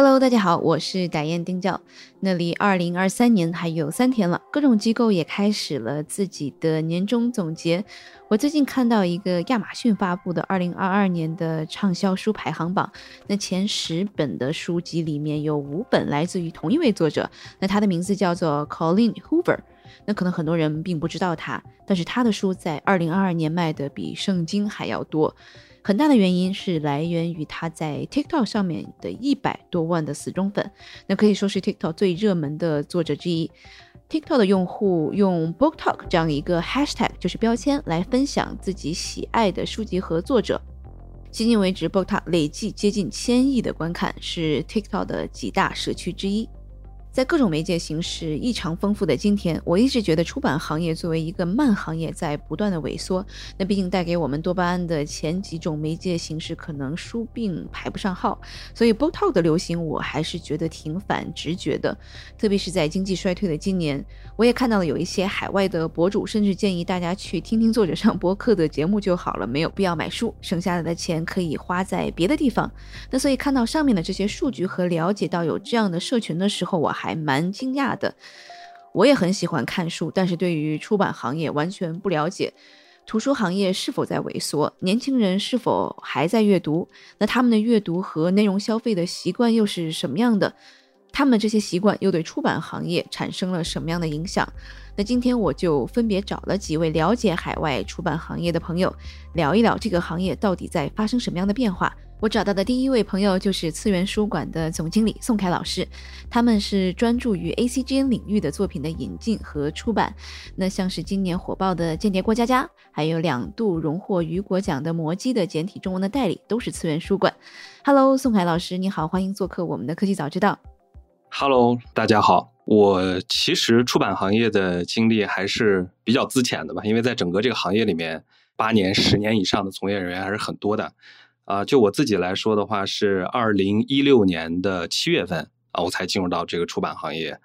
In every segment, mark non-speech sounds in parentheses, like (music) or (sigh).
Hello，大家好，我是傣燕丁教。那离二零二三年还有三天了，各种机构也开始了自己的年终总结。我最近看到一个亚马逊发布的二零二二年的畅销书排行榜，那前十本的书籍里面有五本来自于同一位作者，那他的名字叫做 Colin Hoover。那可能很多人并不知道他，但是他的书在二零二二年卖的比圣经还要多。很大的原因是来源于他在 TikTok 上面的一百多万的死忠粉，那可以说是 TikTok 最热门的作者之一。TikTok 的用户用 Book Talk 这样一个 Hashtag 就是标签来分享自己喜爱的书籍和作者。迄今为止，Book Talk 累计接近千亿的观看，是 TikTok 的几大社区之一。在各种媒介形式异常丰富的今天，我一直觉得出版行业作为一个慢行业在不断的萎缩。那毕竟带给我们多巴胺的前几种媒介形式可能书并排不上号，所以 book talk 的流行我还是觉得挺反直觉的。特别是在经济衰退的今年，我也看到了有一些海外的博主甚至建议大家去听听作者上播客的节目就好了，没有必要买书，省下来的钱可以花在别的地方。那所以看到上面的这些数据和了解到有这样的社群的时候，我还。还蛮惊讶的，我也很喜欢看书，但是对于出版行业完全不了解。图书行业是否在萎缩？年轻人是否还在阅读？那他们的阅读和内容消费的习惯又是什么样的？他们这些习惯又对出版行业产生了什么样的影响？那今天我就分别找了几位了解海外出版行业的朋友，聊一聊这个行业到底在发生什么样的变化。我找到的第一位朋友就是次元书馆的总经理宋凯老师，他们是专注于 ACGN 领域的作品的引进和出版。那像是今年火爆的《间谍过家家》，还有两度荣获雨果奖的《魔姬》的简体中文的代理，都是次元书馆。Hello，宋凯老师，你好，欢迎做客我们的科技早知道。Hello，大家好。我其实出版行业的经历还是比较资浅的吧，因为在整个这个行业里面，八年、十年以上的从业人员还是很多的。啊，就我自己来说的话，是二零一六年的七月份啊，我才进入到这个出版行业。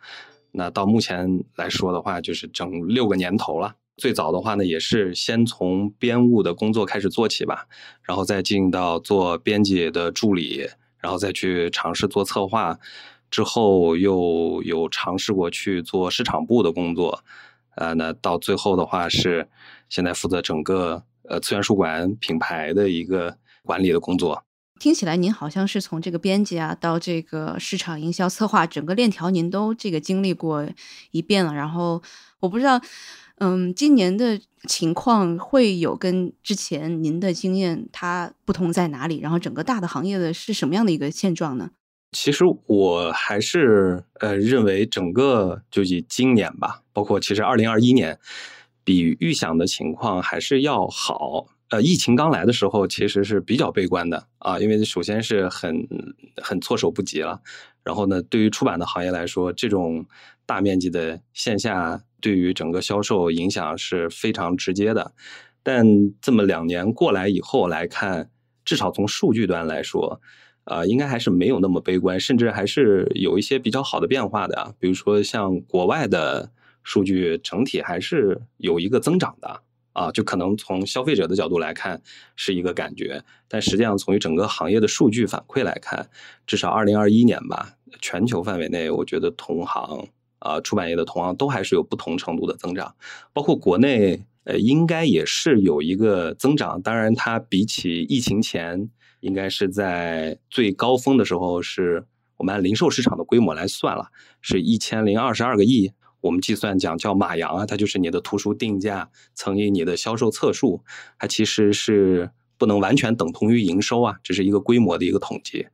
那到目前来说的话，就是整六个年头了。最早的话呢，也是先从编务的工作开始做起吧，然后再进到做编辑的助理，然后再去尝试做策划，之后又有尝试过去做市场部的工作。呃，那到最后的话是现在负责整个呃次元书馆品牌的一个。管理的工作，听起来您好像是从这个编辑啊到这个市场营销策划整个链条，您都这个经历过一遍了。然后我不知道，嗯，今年的情况会有跟之前您的经验它不同在哪里？然后整个大的行业的是什么样的一个现状呢？其实我还是呃认为整个就以今年吧，包括其实二零二一年，比预想的情况还是要好。呃，疫情刚来的时候，其实是比较悲观的啊，因为首先是很很措手不及了。然后呢，对于出版的行业来说，这种大面积的线下对于整个销售影响是非常直接的。但这么两年过来以后来看，至少从数据端来说，啊，应该还是没有那么悲观，甚至还是有一些比较好的变化的。比如说像国外的数据，整体还是有一个增长的。啊，就可能从消费者的角度来看是一个感觉，但实际上从整个行业的数据反馈来看，至少二零二一年吧，全球范围内，我觉得同行啊，出版业的同行都还是有不同程度的增长，包括国内，呃，应该也是有一个增长。当然，它比起疫情前，应该是在最高峰的时候，是我们按零售市场的规模来算了，是一千零二十二个亿。我们计算讲叫马洋啊，它就是你的图书定价乘以你的销售册数，它其实是不能完全等同于营收啊，这是一个规模的一个统计。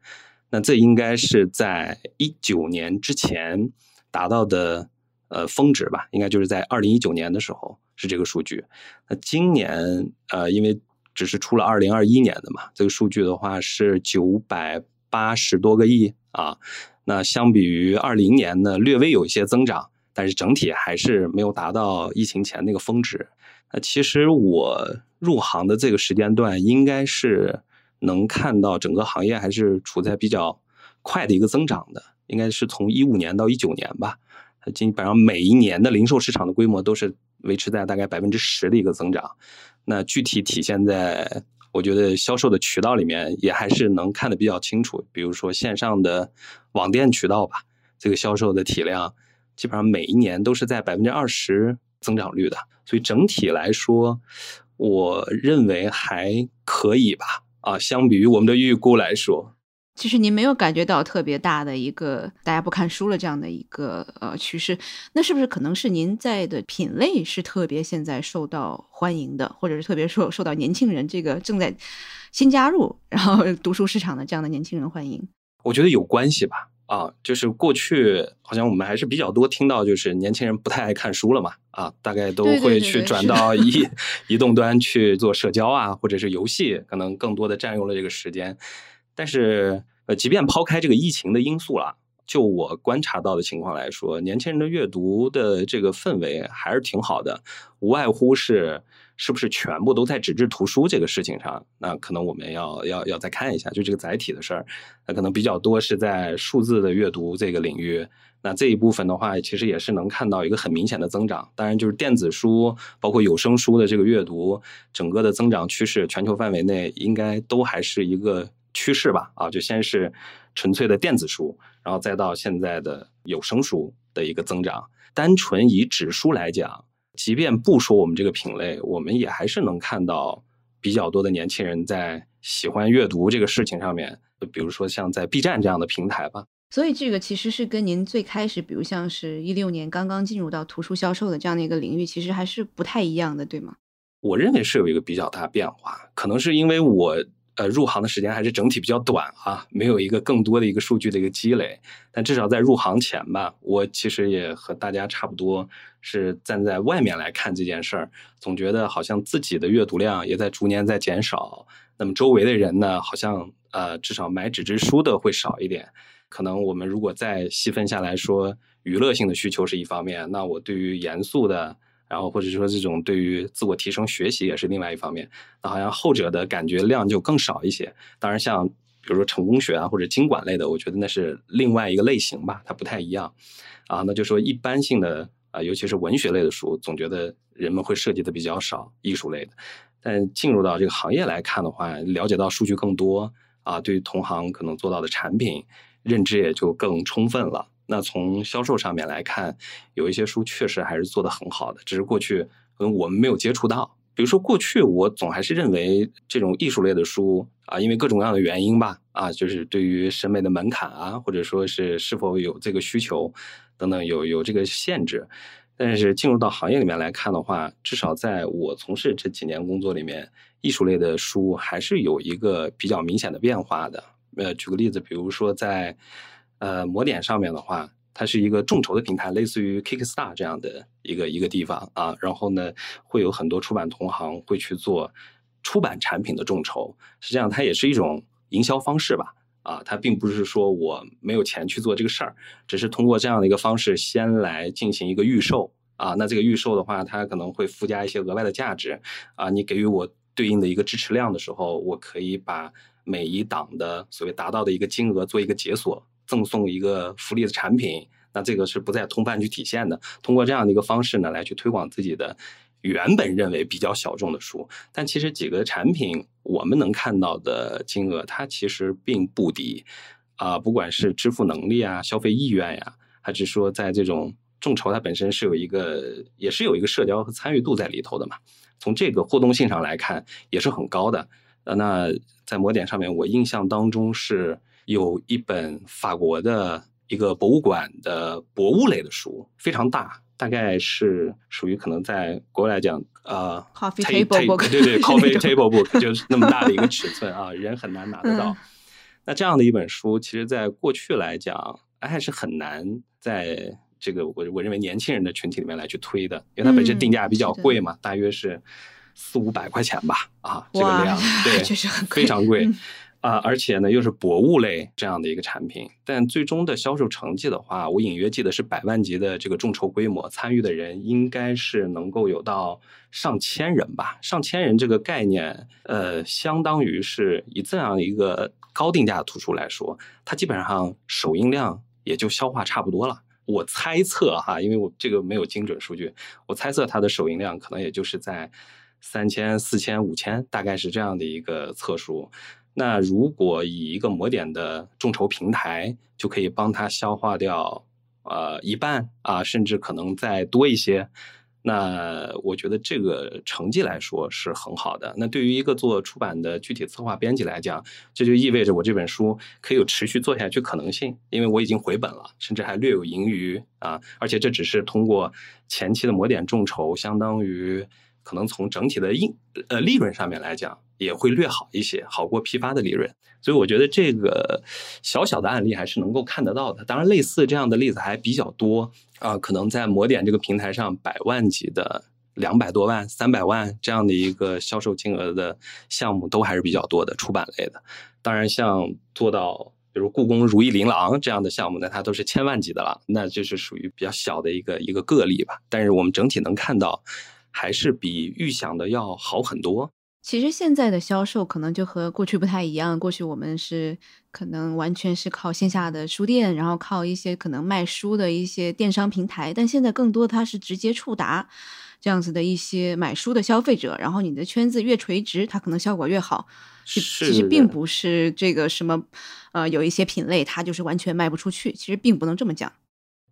那这应该是在一九年之前达到的呃峰值吧？应该就是在二零一九年的时候是这个数据。那今年呃，因为只是出了二零二一年的嘛，这个数据的话是九百八十多个亿啊。那相比于二零年呢，略微有一些增长。但是整体还是没有达到疫情前那个峰值。那其实我入行的这个时间段，应该是能看到整个行业还是处在比较快的一个增长的。应该是从一五年到一九年吧，基本上每一年的零售市场的规模都是维持在大概百分之十的一个增长。那具体体现在我觉得销售的渠道里面，也还是能看得比较清楚。比如说线上的网店渠道吧，这个销售的体量基本上每一年都是在百分之二十增长率的。所以整体来说，我认为还可以吧。啊，相比于我们的预估来说，其实您没有感觉到特别大的一个大家不看书了这样的一个呃趋势。那是不是可能是您在的品类是特别现在受到欢迎的，或者是特别受受到年轻人这个正在新加入然后 (laughs) 读书市场的这样的年轻人欢迎？我觉得有关系吧。啊，就是过去好像我们还是比较多听到，就是年轻人不太爱看书了嘛。啊，大概都会去转到 (laughs) 移移动端去做社交啊，或者是游戏，可能更多的占用了这个时间。但是，呃，即便抛开这个疫情的因素了，就我观察到的情况来说，年轻人的阅读的这个氛围还是挺好的，无外乎是。是不是全部都在纸质图书这个事情上？那可能我们要要要再看一下，就这个载体的事儿，那可能比较多是在数字的阅读这个领域。那这一部分的话，其实也是能看到一个很明显的增长。当然，就是电子书包括有声书的这个阅读，整个的增长趋势，全球范围内应该都还是一个趋势吧？啊，就先是纯粹的电子书，然后再到现在的有声书的一个增长。单纯以纸书来讲。即便不说我们这个品类，我们也还是能看到比较多的年轻人在喜欢阅读这个事情上面，比如说像在 B 站这样的平台吧。所以这个其实是跟您最开始，比如像是一六年刚刚进入到图书销售的这样的一个领域，其实还是不太一样的，对吗？我认为是有一个比较大变化，可能是因为我。呃，入行的时间还是整体比较短啊，没有一个更多的一个数据的一个积累。但至少在入行前吧，我其实也和大家差不多，是站在外面来看这件事儿，总觉得好像自己的阅读量也在逐年在减少。那么周围的人呢，好像呃，至少买纸质书的会少一点。可能我们如果再细分下来说，娱乐性的需求是一方面，那我对于严肃的。然后或者说这种对于自我提升学习也是另外一方面，那好像后者的感觉量就更少一些。当然，像比如说成功学啊或者经管类的，我觉得那是另外一个类型吧，它不太一样。啊，那就说一般性的啊，尤其是文学类的书，总觉得人们会涉及的比较少，艺术类的。但进入到这个行业来看的话，了解到数据更多啊，对于同行可能做到的产品认知也就更充分了。那从销售上面来看，有一些书确实还是做的很好的，只是过去可能我们没有接触到。比如说过去我总还是认为这种艺术类的书啊，因为各种各样的原因吧，啊，就是对于审美的门槛啊，或者说是是否有这个需求等等，有有这个限制。但是进入到行业里面来看的话，至少在我从事这几年工作里面，艺术类的书还是有一个比较明显的变化的。呃，举个例子，比如说在。呃，魔点上面的话，它是一个众筹的平台，类似于 Kickstar 这样的一个一个地方啊。然后呢，会有很多出版同行会去做出版产品的众筹。实际上，它也是一种营销方式吧？啊，它并不是说我没有钱去做这个事儿，只是通过这样的一个方式先来进行一个预售啊。那这个预售的话，它可能会附加一些额外的价值啊。你给予我对应的一个支持量的时候，我可以把每一档的所谓达到的一个金额做一个解锁。赠送一个福利的产品，那这个是不在通贩去体现的。通过这样的一个方式呢，来去推广自己的原本认为比较小众的书，但其实几个产品我们能看到的金额，它其实并不低啊。不管是支付能力啊、消费意愿呀，还是说在这种众筹，它本身是有一个，也是有一个社交和参与度在里头的嘛。从这个互动性上来看，也是很高的。呃，那在魔点上面，我印象当中是。有一本法国的一个博物馆的博物类的书，非常大，大概是属于可能在国外来讲，呃，coffee table book，对对，(laughs) coffee table book 就是那么大的一个尺寸啊，(laughs) 人很难拿得到。那这样的一本书，其实在过去来讲，还是很难在这个我我认为年轻人的群体里面来去推的，因为它本身定价比较贵嘛，大约是四五百块钱吧，啊，这个量，(laughs) 对，确实很非常贵。啊，而且呢，又是博物类这样的一个产品，但最终的销售成绩的话，我隐约记得是百万级的这个众筹规模，参与的人应该是能够有到上千人吧。上千人这个概念，呃，相当于是以这样一个高定价的图书来说，它基本上首印量也就消化差不多了。我猜测哈，因为我这个没有精准数据，我猜测它的首映量可能也就是在三千、四千、五千，大概是这样的一个测数。那如果以一个魔点的众筹平台，就可以帮他消化掉呃一半啊，甚至可能再多一些。那我觉得这个成绩来说是很好的。那对于一个做出版的具体策划编辑来讲，这就意味着我这本书可以有持续做下去可能性，因为我已经回本了，甚至还略有盈余啊。而且这只是通过前期的磨点众筹，相当于可能从整体的硬呃利润上面来讲也会略好一些，好过批发的利润。所以我觉得这个小小的案例还是能够看得到的。当然，类似这样的例子还比较多啊，可能在摩点这个平台上，百万级的、两百多万、三百万这样的一个销售金额的项目都还是比较多的，出版类的。当然，像做到比如故宫如意琳琅这样的项目，那它都是千万级的了，那就是属于比较小的一个一个个例吧。但是我们整体能看到，还是比预想的要好很多。其实现在的销售可能就和过去不太一样。过去我们是可能完全是靠线下的书店，然后靠一些可能卖书的一些电商平台，但现在更多它是直接触达这样子的一些买书的消费者。然后你的圈子越垂直，它可能效果越好。其实并不是这个什么，呃，有一些品类它就是完全卖不出去。其实并不能这么讲。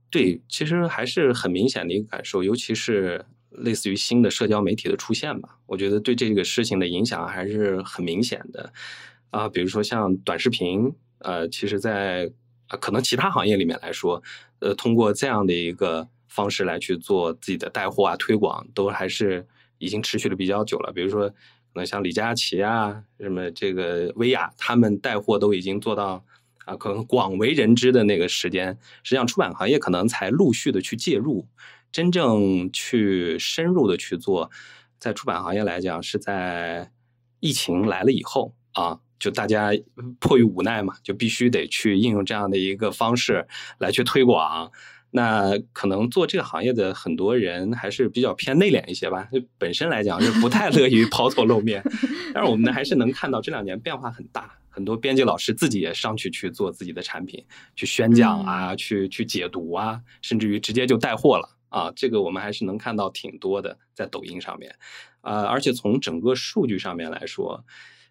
对，其实还是很明显的一个感受，尤其是。类似于新的社交媒体的出现吧，我觉得对这个事情的影响还是很明显的啊。比如说像短视频，呃，其实，在可能其他行业里面来说，呃，通过这样的一个方式来去做自己的带货啊、推广，都还是已经持续的比较久了。比如说，可能像李佳琦啊、什么这个薇娅，他们带货都已经做到啊，可能广为人知的那个时间，实际上出版行业可能才陆续的去介入。真正去深入的去做，在出版行业来讲，是在疫情来了以后啊，就大家迫于无奈嘛，就必须得去应用这样的一个方式来去推广。那可能做这个行业的很多人还是比较偏内敛一些吧，就本身来讲是不太乐于抛头露面。但是我们呢，还是能看到这两年变化很大，很多编辑老师自己也上去去做自己的产品，去宣讲啊，去去解读啊，甚至于直接就带货了。啊，这个我们还是能看到挺多的，在抖音上面，呃，而且从整个数据上面来说，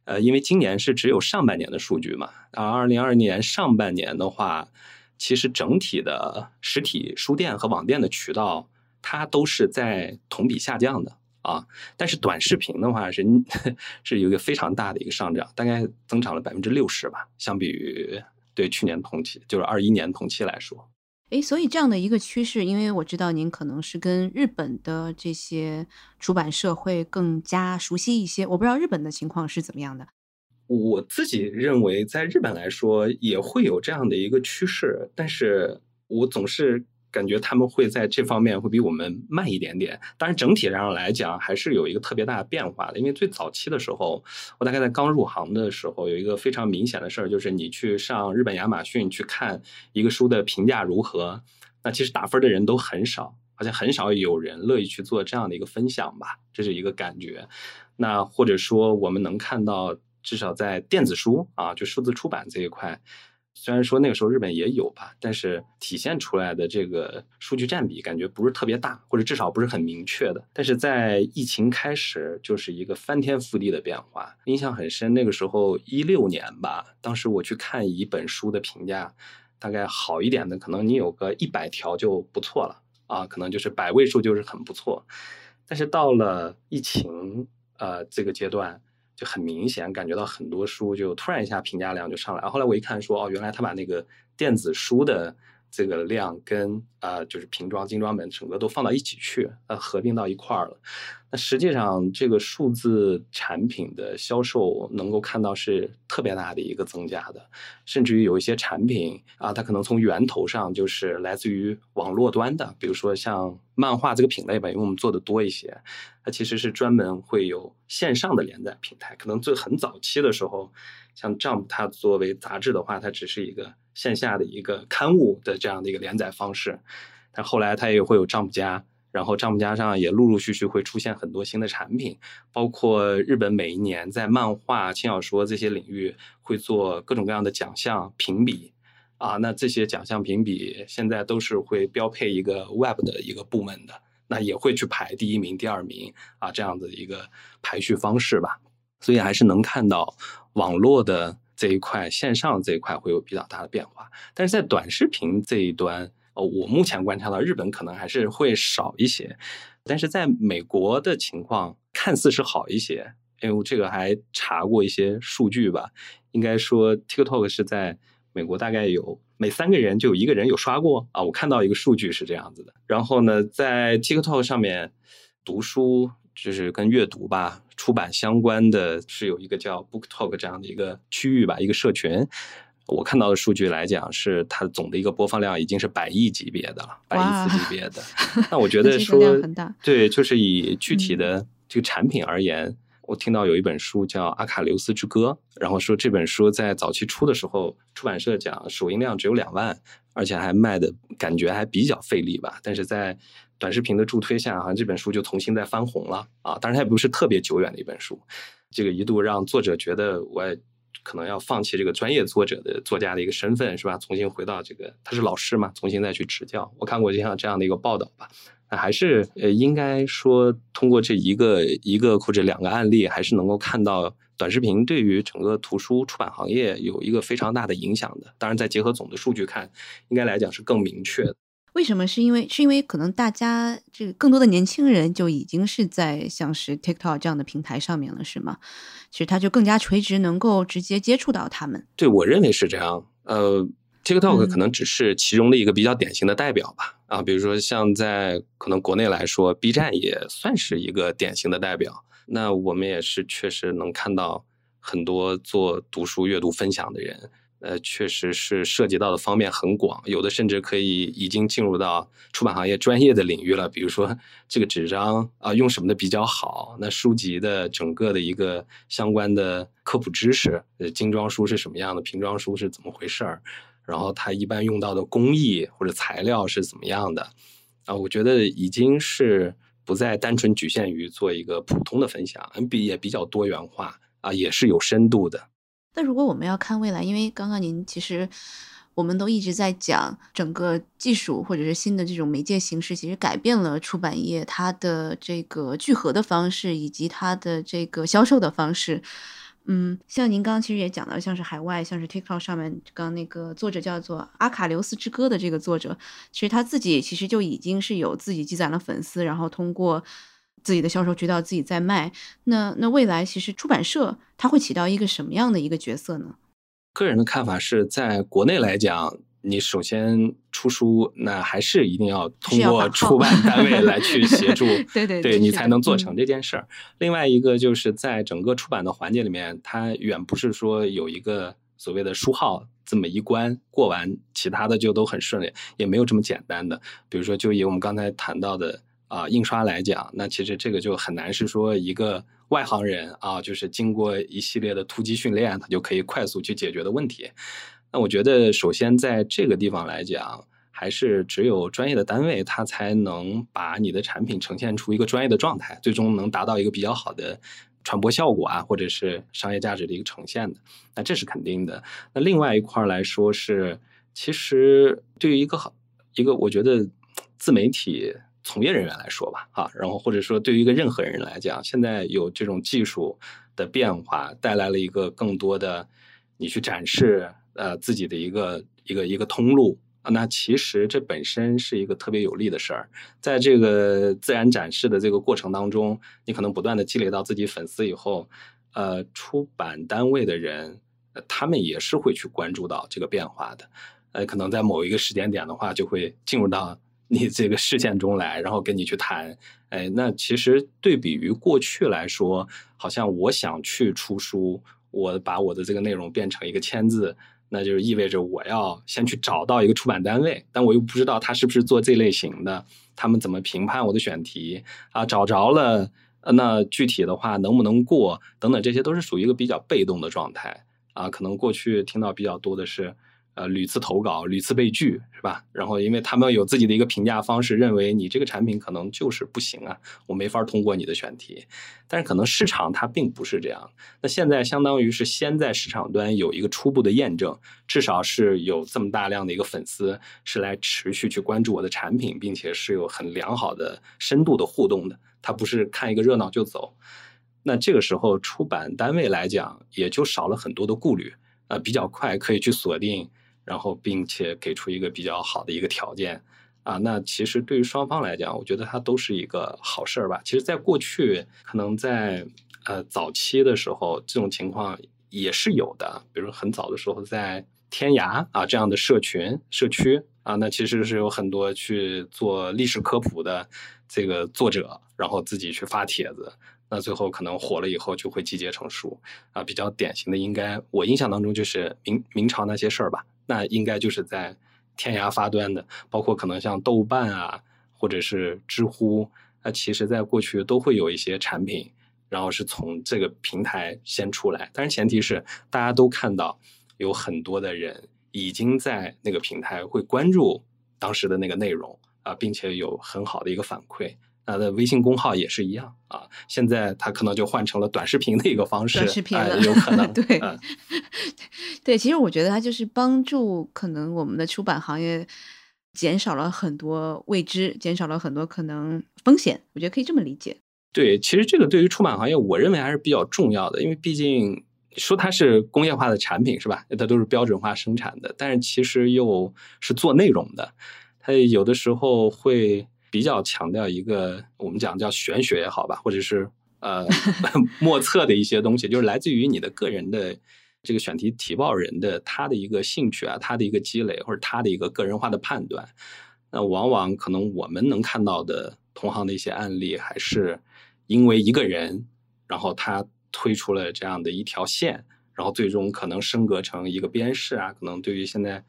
呃，因为今年是只有上半年的数据嘛，啊，二零二二年上半年的话，其实整体的实体书店和网店的渠道，它都是在同比下降的啊，但是短视频的话是 (laughs) 是有一个非常大的一个上涨，大概增长了百分之六十吧，相比于对去年同期，就是二一年同期来说。诶，所以这样的一个趋势，因为我知道您可能是跟日本的这些出版社会更加熟悉一些，我不知道日本的情况是怎么样的。我自己认为，在日本来说也会有这样的一个趋势，但是我总是。感觉他们会在这方面会比我们慢一点点，当然整体上来讲还是有一个特别大的变化的。因为最早期的时候，我大概在刚入行的时候，有一个非常明显的事儿，就是你去上日本亚马逊去看一个书的评价如何，那其实打分的人都很少，好像很少有人乐意去做这样的一个分享吧，这是一个感觉。那或者说我们能看到，至少在电子书啊，就数字出版这一块。虽然说那个时候日本也有吧，但是体现出来的这个数据占比感觉不是特别大，或者至少不是很明确的。但是在疫情开始，就是一个翻天覆地的变化，印象很深。那个时候一六年吧，当时我去看一本书的评价，大概好一点的，可能你有个一百条就不错了啊，可能就是百位数就是很不错。但是到了疫情呃这个阶段。就很明显感觉到很多书就突然一下评价量就上来，后来我一看说哦，原来他把那个电子书的这个量跟啊就是瓶装精装本整个都放到一起去，呃合并到一块儿了。那实际上这个数字产品的销售能够看到是特别大的一个增加的，甚至于有一些产品啊，它可能从源头上就是来自于网络端的，比如说像漫画这个品类吧，因为我们做的多一些。它其实是专门会有线上的连载平台，可能最很早期的时候，像 Jump 它作为杂志的话，它只是一个线下的一个刊物的这样的一个连载方式，但后来它也会有账目家，然后账目家上也陆陆续续会出现很多新的产品，包括日本每一年在漫画、轻小说这些领域会做各种各样的奖项评比，啊，那这些奖项评比现在都是会标配一个 Web 的一个部门的，那也会去排第一名、第二名啊，这样的一个排序方式吧。所以还是能看到网络的这一块、线上这一块会有比较大的变化，但是在短视频这一端，哦，我目前观察到日本可能还是会少一些，但是在美国的情况看似是好一些，因为我这个还查过一些数据吧，应该说 TikTok 是在。美国大概有每三个人就有一个人有刷过啊，我看到一个数据是这样子的。然后呢，在 TikTok 上面读书就是跟阅读吧、出版相关的是有一个叫 BookTalk 这样的一个区域吧，一个社群。我看到的数据来讲，是它总的一个播放量已经是百亿级别的了，百亿次级别的。那我觉 (laughs) 得说，对，就是以具体的这个产品而言。我听到有一本书叫《阿卡琉斯之歌》，然后说这本书在早期出的时候，出版社讲首印量只有两万，而且还卖的感觉还比较费力吧。但是在短视频的助推下，好像这本书就重新再翻红了啊！当然它也不是特别久远的一本书，这个一度让作者觉得我可能要放弃这个专业作者的作家的一个身份，是吧？重新回到这个他是老师嘛，重新再去执教。我看过这样这样的一个报道吧。那还是呃，应该说通过这一个一个或者两个案例，还是能够看到短视频对于整个图书出版行业有一个非常大的影响的。当然，再结合总的数据看，应该来讲是更明确的。为什么？是因为是因为可能大家这个更多的年轻人就已经是在像是 TikTok 这样的平台上面了，是吗？其实它就更加垂直，能够直接接触到他们。对我认为是这样。呃。TikTok 可能只是其中的一个比较典型的代表吧，啊，比如说像在可能国内来说，B 站也算是一个典型的代表。那我们也是确实能看到很多做读书阅读分享的人，呃，确实是涉及到的方面很广，有的甚至可以已经进入到出版行业专业的领域了。比如说这个纸张啊，用什么的比较好？那书籍的整个的一个相关的科普知识，精装书是什么样的？瓶装书是怎么回事儿？然后它一般用到的工艺或者材料是怎么样的啊？我觉得已经是不再单纯局限于做一个普通的分享，比也比较多元化啊，也是有深度的。那如果我们要看未来，因为刚刚您其实我们都一直在讲整个技术或者是新的这种媒介形式，其实改变了出版业它的这个聚合的方式以及它的这个销售的方式。嗯，像您刚刚其实也讲到，像是海外，像是 TikTok 上面，刚那个作者叫做阿卡琉斯之歌的这个作者，其实他自己其实就已经是有自己积攒了粉丝，然后通过自己的销售渠道自己在卖。那那未来其实出版社它会起到一个什么样的一个角色呢？个人的看法是在国内来讲。你首先出书，那还是一定要通过出版单位来去协助，(laughs) 对对，对你才能做成这件事儿。另外一个就是在整个出版的环节里面，它远不是说有一个所谓的书号这么一关过完，其他的就都很顺利，也没有这么简单的。比如说，就以我们刚才谈到的啊印刷来讲，那其实这个就很难是说一个外行人啊，就是经过一系列的突击训练，他就可以快速去解决的问题。那我觉得，首先在这个地方来讲，还是只有专业的单位，它才能把你的产品呈现出一个专业的状态，最终能达到一个比较好的传播效果啊，或者是商业价值的一个呈现的。那这是肯定的。那另外一块来说是，其实对于一个好一个，我觉得自媒体从业人员来说吧，啊，然后或者说对于一个任何人来讲，现在有这种技术的变化，带来了一个更多的你去展示。呃，自己的一个一个一个通路，那其实这本身是一个特别有利的事儿。在这个自然展示的这个过程当中，你可能不断的积累到自己粉丝以后，呃，出版单位的人，他们也是会去关注到这个变化的。呃，可能在某一个时间点的话，就会进入到你这个视线中来，然后跟你去谈。哎，那其实对比于过去来说，好像我想去出书，我把我的这个内容变成一个签字。那就是意味着我要先去找到一个出版单位，但我又不知道他是不是做这类型的，他们怎么评判我的选题啊？找着了，那具体的话能不能过等等，这些都是属于一个比较被动的状态啊。可能过去听到比较多的是，呃屡次投稿，屡次被拒，是吧？然后因为他们有自己的一个评价方式，认为你这个产品可能就是不行啊，我没法通过你的选题。但是可能市场它并不是这样。那现在相当于是先在市场端有一个初步的验证，至少是有这么大量的一个粉丝是来持续去关注我的产品，并且是有很良好的深度的互动的。他不是看一个热闹就走。那这个时候，出版单位来讲，也就少了很多的顾虑，呃，比较快可以去锁定，然后并且给出一个比较好的一个条件，啊，那其实对于双方来讲，我觉得它都是一个好事儿吧。其实，在过去，可能在呃早期的时候，这种情况也是有的，比如很早的时候，在天涯啊这样的社群社区啊，那其实是有很多去做历史科普的这个作者，然后自己去发帖子。那最后可能火了以后就会集结成书啊，比较典型的应该我印象当中就是明明朝那些事儿吧，那应该就是在天涯发端的，包括可能像豆瓣啊，或者是知乎，那其实在过去都会有一些产品，然后是从这个平台先出来，但是前提是大家都看到有很多的人已经在那个平台会关注当时的那个内容啊，并且有很好的一个反馈。他的微信公号也是一样啊，现在它可能就换成了短视频的一个方式，短视频有可能 (laughs) 对，(laughs) 对，其实我觉得它就是帮助可能我们的出版行业减少了很多未知，减少了很多可能风险，我觉得可以这么理解。对，其实这个对于出版行业，我认为还是比较重要的，因为毕竟说它是工业化的产品是吧？它都是标准化生产的，但是其实又是做内容的，它有的时候会。比较强调一个我们讲叫玄学也好吧，或者是呃 (laughs) 莫测的一些东西，就是来自于你的个人的这个选题提报人的他的一个兴趣啊，他的一个积累或者他的一个个人化的判断。那往往可能我们能看到的同行的一些案例，还是因为一个人，然后他推出了这样的一条线，然后最终可能升格成一个编室啊，可能对于现在。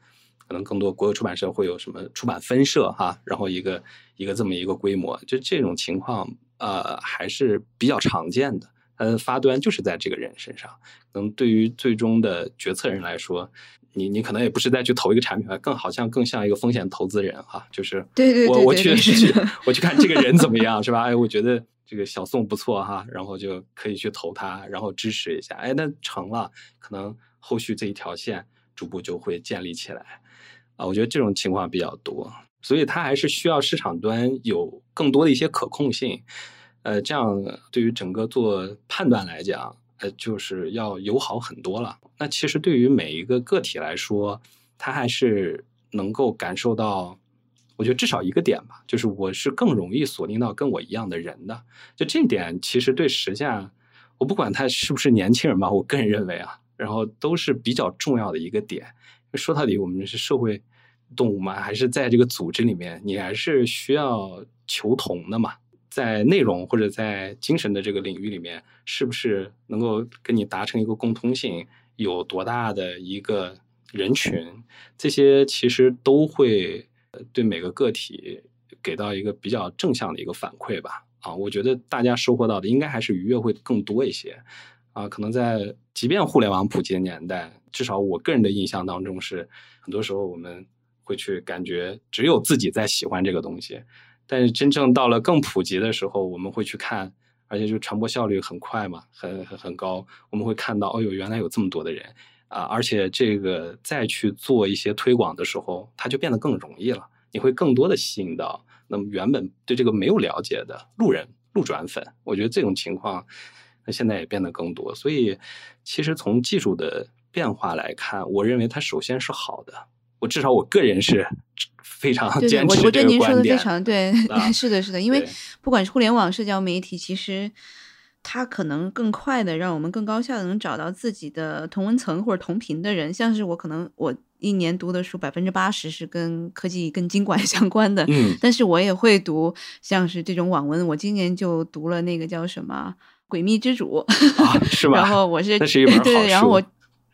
可能更多国有出版社会有什么出版分社哈，然后一个一个这么一个规模，就这种情况呃还是比较常见的。它的发端就是在这个人身上。可能对于最终的决策人来说，你你可能也不是再去投一个产品，更好像更像一个风险投资人哈，就是对对我我去去我去看这个人怎么 (laughs) 样是吧？哎，我觉得这个小宋不错哈，然后就可以去投他，然后支持一下。哎，那成了，可能后续这一条线逐步就会建立起来。啊，我觉得这种情况比较多，所以它还是需要市场端有更多的一些可控性，呃，这样对于整个做判断来讲，呃，就是要友好很多了。那其实对于每一个个体来说，他还是能够感受到，我觉得至少一个点吧，就是我是更容易锁定到跟我一样的人的。就这点，其实对时下，我不管他是不是年轻人吧，我个人认为啊，然后都是比较重要的一个点。说到底，我们是社会动物嘛，还是在这个组织里面，你还是需要求同的嘛？在内容或者在精神的这个领域里面，是不是能够跟你达成一个共通性？有多大的一个人群？这些其实都会对每个个体给到一个比较正向的一个反馈吧？啊，我觉得大家收获到的应该还是愉悦会更多一些。啊，可能在即便互联网普及的年代，至少我个人的印象当中是，很多时候我们会去感觉只有自己在喜欢这个东西，但是真正到了更普及的时候，我们会去看，而且就传播效率很快嘛，很很很高，我们会看到，哦呦，原来有这么多的人啊，而且这个再去做一些推广的时候，它就变得更容易了，你会更多的吸引到那么原本对这个没有了解的路人、路转粉，我觉得这种情况。现在也变得更多，所以其实从技术的变化来看，我认为它首先是好的。我至少我个人是非常坚持这个观点。非常对，(laughs) 是的，是的，(laughs) 因为不管是互联网社交媒体，其实它可能更快的让我们更高效的能找到自己的同文层或者同频的人。像是我可能我一年读的书百分之八十是跟科技、跟经管 (laughs) 相关的，嗯，但是我也会读像是这种网文。我今年就读了那个叫什么？诡秘之主，是吧？然后我是对，然后我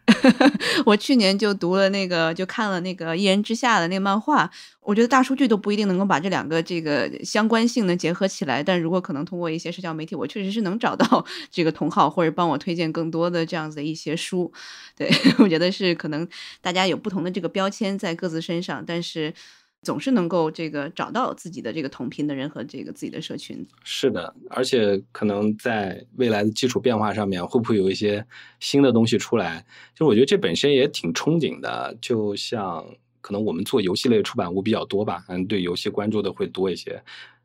(laughs) 我去年就读了那个，就看了那个《一人之下》的那个漫画。我觉得大数据都不一定能够把这两个这个相关性能结合起来，但如果可能通过一些社交媒体，我确实是能找到 (laughs) 这个同好或者帮我推荐更多的这样子的一些书。对 (laughs) 我觉得是可能大家有不同的这个标签在各自身上，但是总是能够这个找到自己的这个同频的人和这个自己的社群。是的，而且可能在未来的基础变化上面，会不会有一些新的东西出来？就我觉得这本身也挺憧憬的，就像。可能我们做游戏类出版物比较多吧，嗯，对游戏关注的会多一些。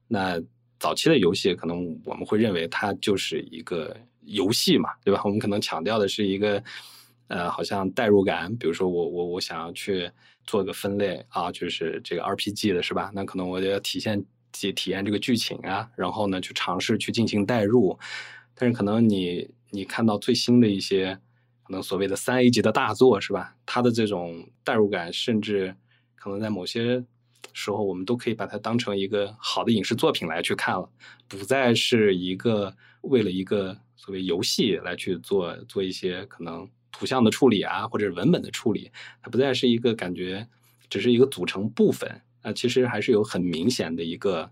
那早期的游戏，可能我们会认为它就是一个游戏嘛，对吧？我们可能强调的是一个，呃，好像代入感。比如说，我我我想要去做个分类啊，就是这个 RPG 的是吧？那可能我就要体现体体验这个剧情啊，然后呢，去尝试去进行代入。但是可能你你看到最新的一些。可能所谓的三 A 级的大作是吧？它的这种代入感，甚至可能在某些时候，我们都可以把它当成一个好的影视作品来去看了，不再是一个为了一个所谓游戏来去做做一些可能图像的处理啊，或者是文本的处理，它不再是一个感觉只是一个组成部分啊，其实还是有很明显的一个。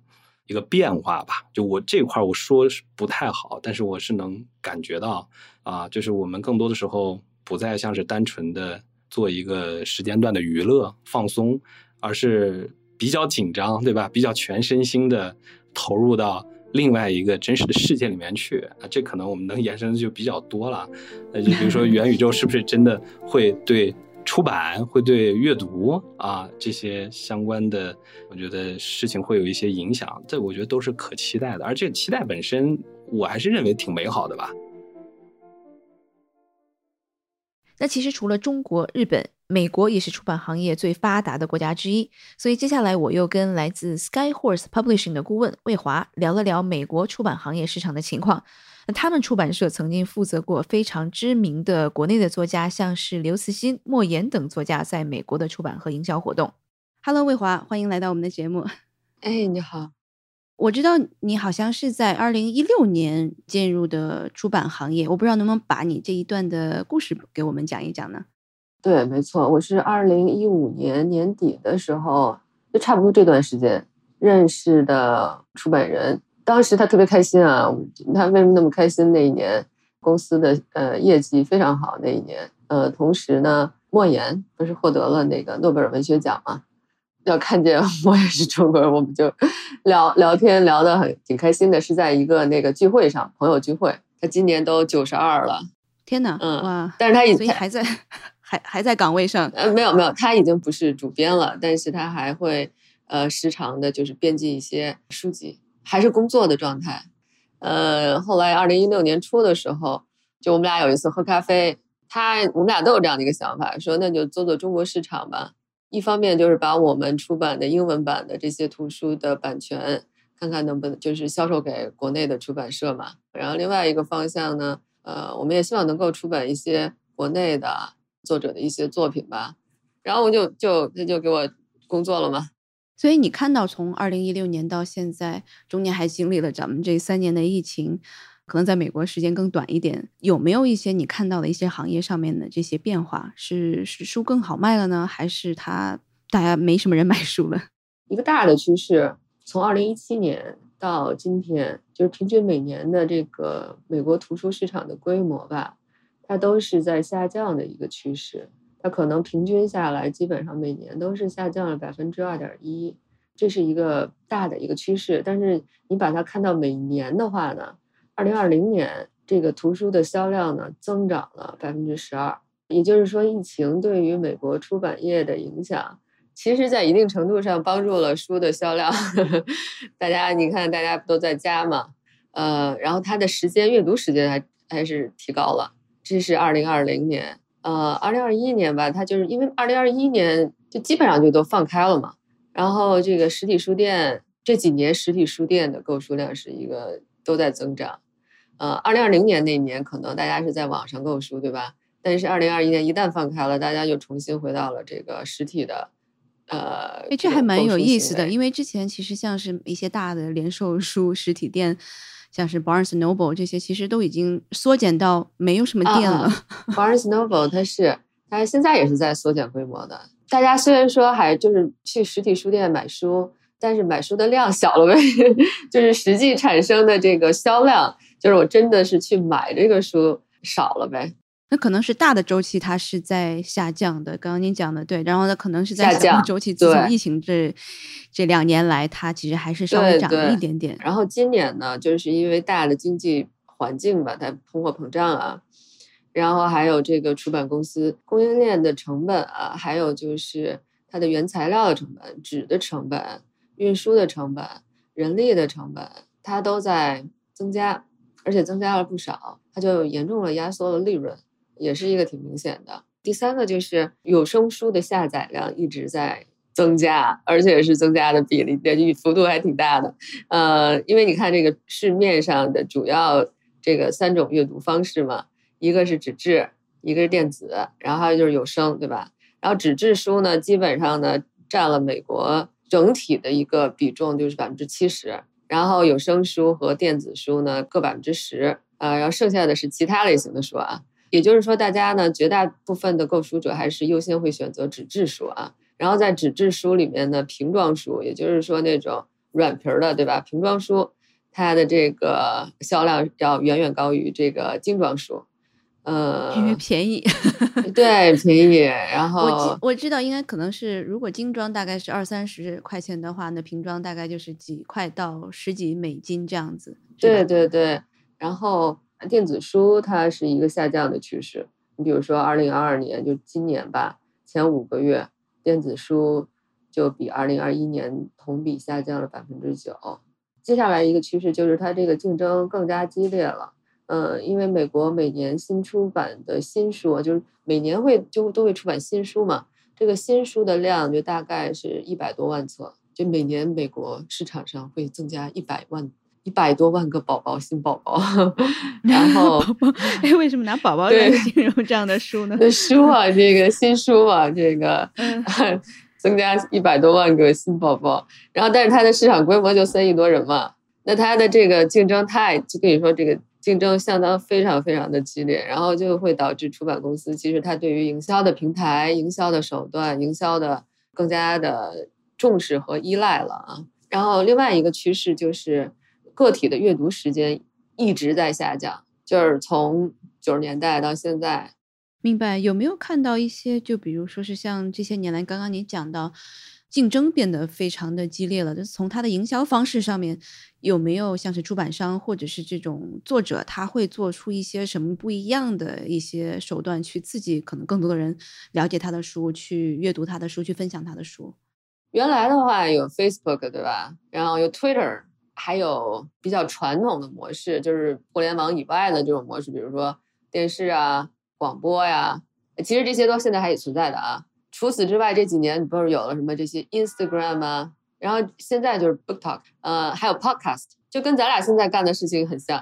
一个变化吧，就我这块我说是不太好，但是我是能感觉到啊，就是我们更多的时候不再像是单纯的做一个时间段的娱乐放松，而是比较紧张，对吧？比较全身心的投入到另外一个真实的世界里面去啊，这可能我们能延伸的就比较多了。那就比如说元宇宙是不是真的会对？出版会对阅读啊这些相关的，我觉得事情会有一些影响，这我觉得都是可期待的。而这个期待本身，我还是认为挺美好的吧。那其实除了中国、日本、美国也是出版行业最发达的国家之一，所以接下来我又跟来自 Skyhorse Publishing 的顾问魏华聊了聊美国出版行业市场的情况。那他们出版社曾经负责过非常知名的国内的作家，像是刘慈欣、莫言等作家在美国的出版和营销活动。Hello，魏华，欢迎来到我们的节目。哎，你好，我知道你好像是在二零一六年进入的出版行业，我不知道能不能把你这一段的故事给我们讲一讲呢？对，没错，我是二零一五年年底的时候，就差不多这段时间认识的出版人。当时他特别开心啊！他为什么那么开心？那一年公司的呃业绩非常好。那一年，呃，同时呢，莫言不是获得了那个诺贝尔文学奖嘛？要看见我也是中国人，我们就聊聊天，聊得很挺开心的。是在一个那个聚会上，朋友聚会。他今年都九十二了，天哪！嗯哇！但是他已经还在还还在岗位上。呃，没有没有，他已经不是主编了，但是他还会呃时常的就是编辑一些书籍。还是工作的状态，呃，后来二零一六年初的时候，就我们俩有一次喝咖啡，他我们俩都有这样的一个想法，说那就做做中国市场吧。一方面就是把我们出版的英文版的这些图书的版权，看看能不能就是销售给国内的出版社嘛。然后另外一个方向呢，呃，我们也希望能够出版一些国内的作者的一些作品吧。然后我就就他就给我工作了嘛。所以你看到从二零一六年到现在，中间还经历了咱们这三年的疫情，可能在美国时间更短一点，有没有一些你看到的一些行业上面的这些变化？是是书更好卖了呢，还是它大家没什么人买书了？一个大的趋势，从二零一七年到今天，就是平均每年的这个美国图书市场的规模吧，它都是在下降的一个趋势。它可能平均下来，基本上每年都是下降了百分之二点一，这是一个大的一个趋势。但是你把它看到每年的话呢，二零二零年这个图书的销量呢增长了百分之十二，也就是说，疫情对于美国出版业的影响，其实在一定程度上帮助了书的销量。(laughs) 大家你看，大家不都在家嘛，呃，然后它的时间阅读时间还还是提高了，这是二零二零年。呃，二零二一年吧，它就是因为二零二一年就基本上就都放开了嘛，然后这个实体书店这几年实体书店的购书量是一个都在增长。呃，二零二零年那年可能大家是在网上购书，对吧？但是二零二一年一旦放开了，大家又重新回到了这个实体的，呃，这还蛮有意思的，因为之前其实像是一些大的连售书实体店。像是 Barnes Noble 这些，其实都已经缩减到没有什么店了。Barnes Noble 它是，它现在也是在缩减规模的。大家虽然说还就是去实体书店买书，但是买书的量小了呗，(laughs) 就是实际产生的这个销量，就是我真的是去买这个书少了呗。那可能是大的周期，它是在下降的。刚刚您讲的对，然后呢，可能是在小的周期，(laughs) 自从疫情这这两年来，它其实还是稍微涨了一点点。然后今年呢，就是因为大的经济环境吧，它通货膨胀啊，然后还有这个出版公司供应链的成本啊，还有就是它的原材料的成本、纸的成本、运输的成本、人力的成本，它都在增加，而且增加了不少，它就严重了压缩了利润。也是一个挺明显的。第三个就是有声书的下载量一直在增加，而且是增加的比例的幅度还挺大的。呃，因为你看这个市面上的主要这个三种阅读方式嘛，一个是纸质，一个是电子，然后还有就是有声，对吧？然后纸质书呢，基本上呢占了美国整体的一个比重，就是百分之七十。然后有声书和电子书呢各百分之十，呃，然后剩下的是其他类型的书啊。也就是说，大家呢，绝大部分的购书者还是优先会选择纸质书啊。然后在纸质书里面呢，瓶装书，也就是说那种软皮儿的，对吧？瓶装书，它的这个销量要远远高于这个精装书。呃，因为便宜。对，便宜。然后我我知道，应该可能是，如果精装大概是二三十块钱的话，那瓶装大概就是几块到十几美金这样子。对对对，然后。电子书它是一个下降的趋势。你比如说，二零二二年就今年吧，前五个月电子书就比二零二一年同比下降了百分之九。接下来一个趋势就是它这个竞争更加激烈了。嗯，因为美国每年新出版的新书，就是每年会就都会出版新书嘛，这个新书的量就大概是一百多万册，就每年美国市场上会增加一百万。一百多万个宝宝，新宝宝，(laughs) 然后，哎，为什么拿宝宝来形容这样的书呢？那 (laughs) 书啊，这个新书啊，这个 (laughs) 增加一百多万个新宝宝，然后但是它的市场规模就三亿多人嘛，那它的这个竞争太，就跟你说这个竞争相当非常非常的激烈，然后就会导致出版公司其实它对于营销的平台、营销的手段、营销的更加的重视和依赖了啊。然后另外一个趋势就是。个体的阅读时间一直在下降，就是从九十年代到现在。明白？有没有看到一些？就比如说是像这些年来，刚刚你讲到竞争变得非常的激烈了，就是从它的营销方式上面，有没有像是出版商或者是这种作者，他会做出一些什么不一样的一些手段，去刺激可能更多的人了解他的书，去阅读他的书，去分享他的书？原来的话有 Facebook 对吧？然后有 Twitter。还有比较传统的模式，就是互联网以外的这种模式，比如说电视啊、广播呀，其实这些都现在还存在的啊。除此之外，这几年你不是有了什么这些 Instagram 啊，然后现在就是 Book Talk，呃，还有 Podcast，就跟咱俩现在干的事情很像，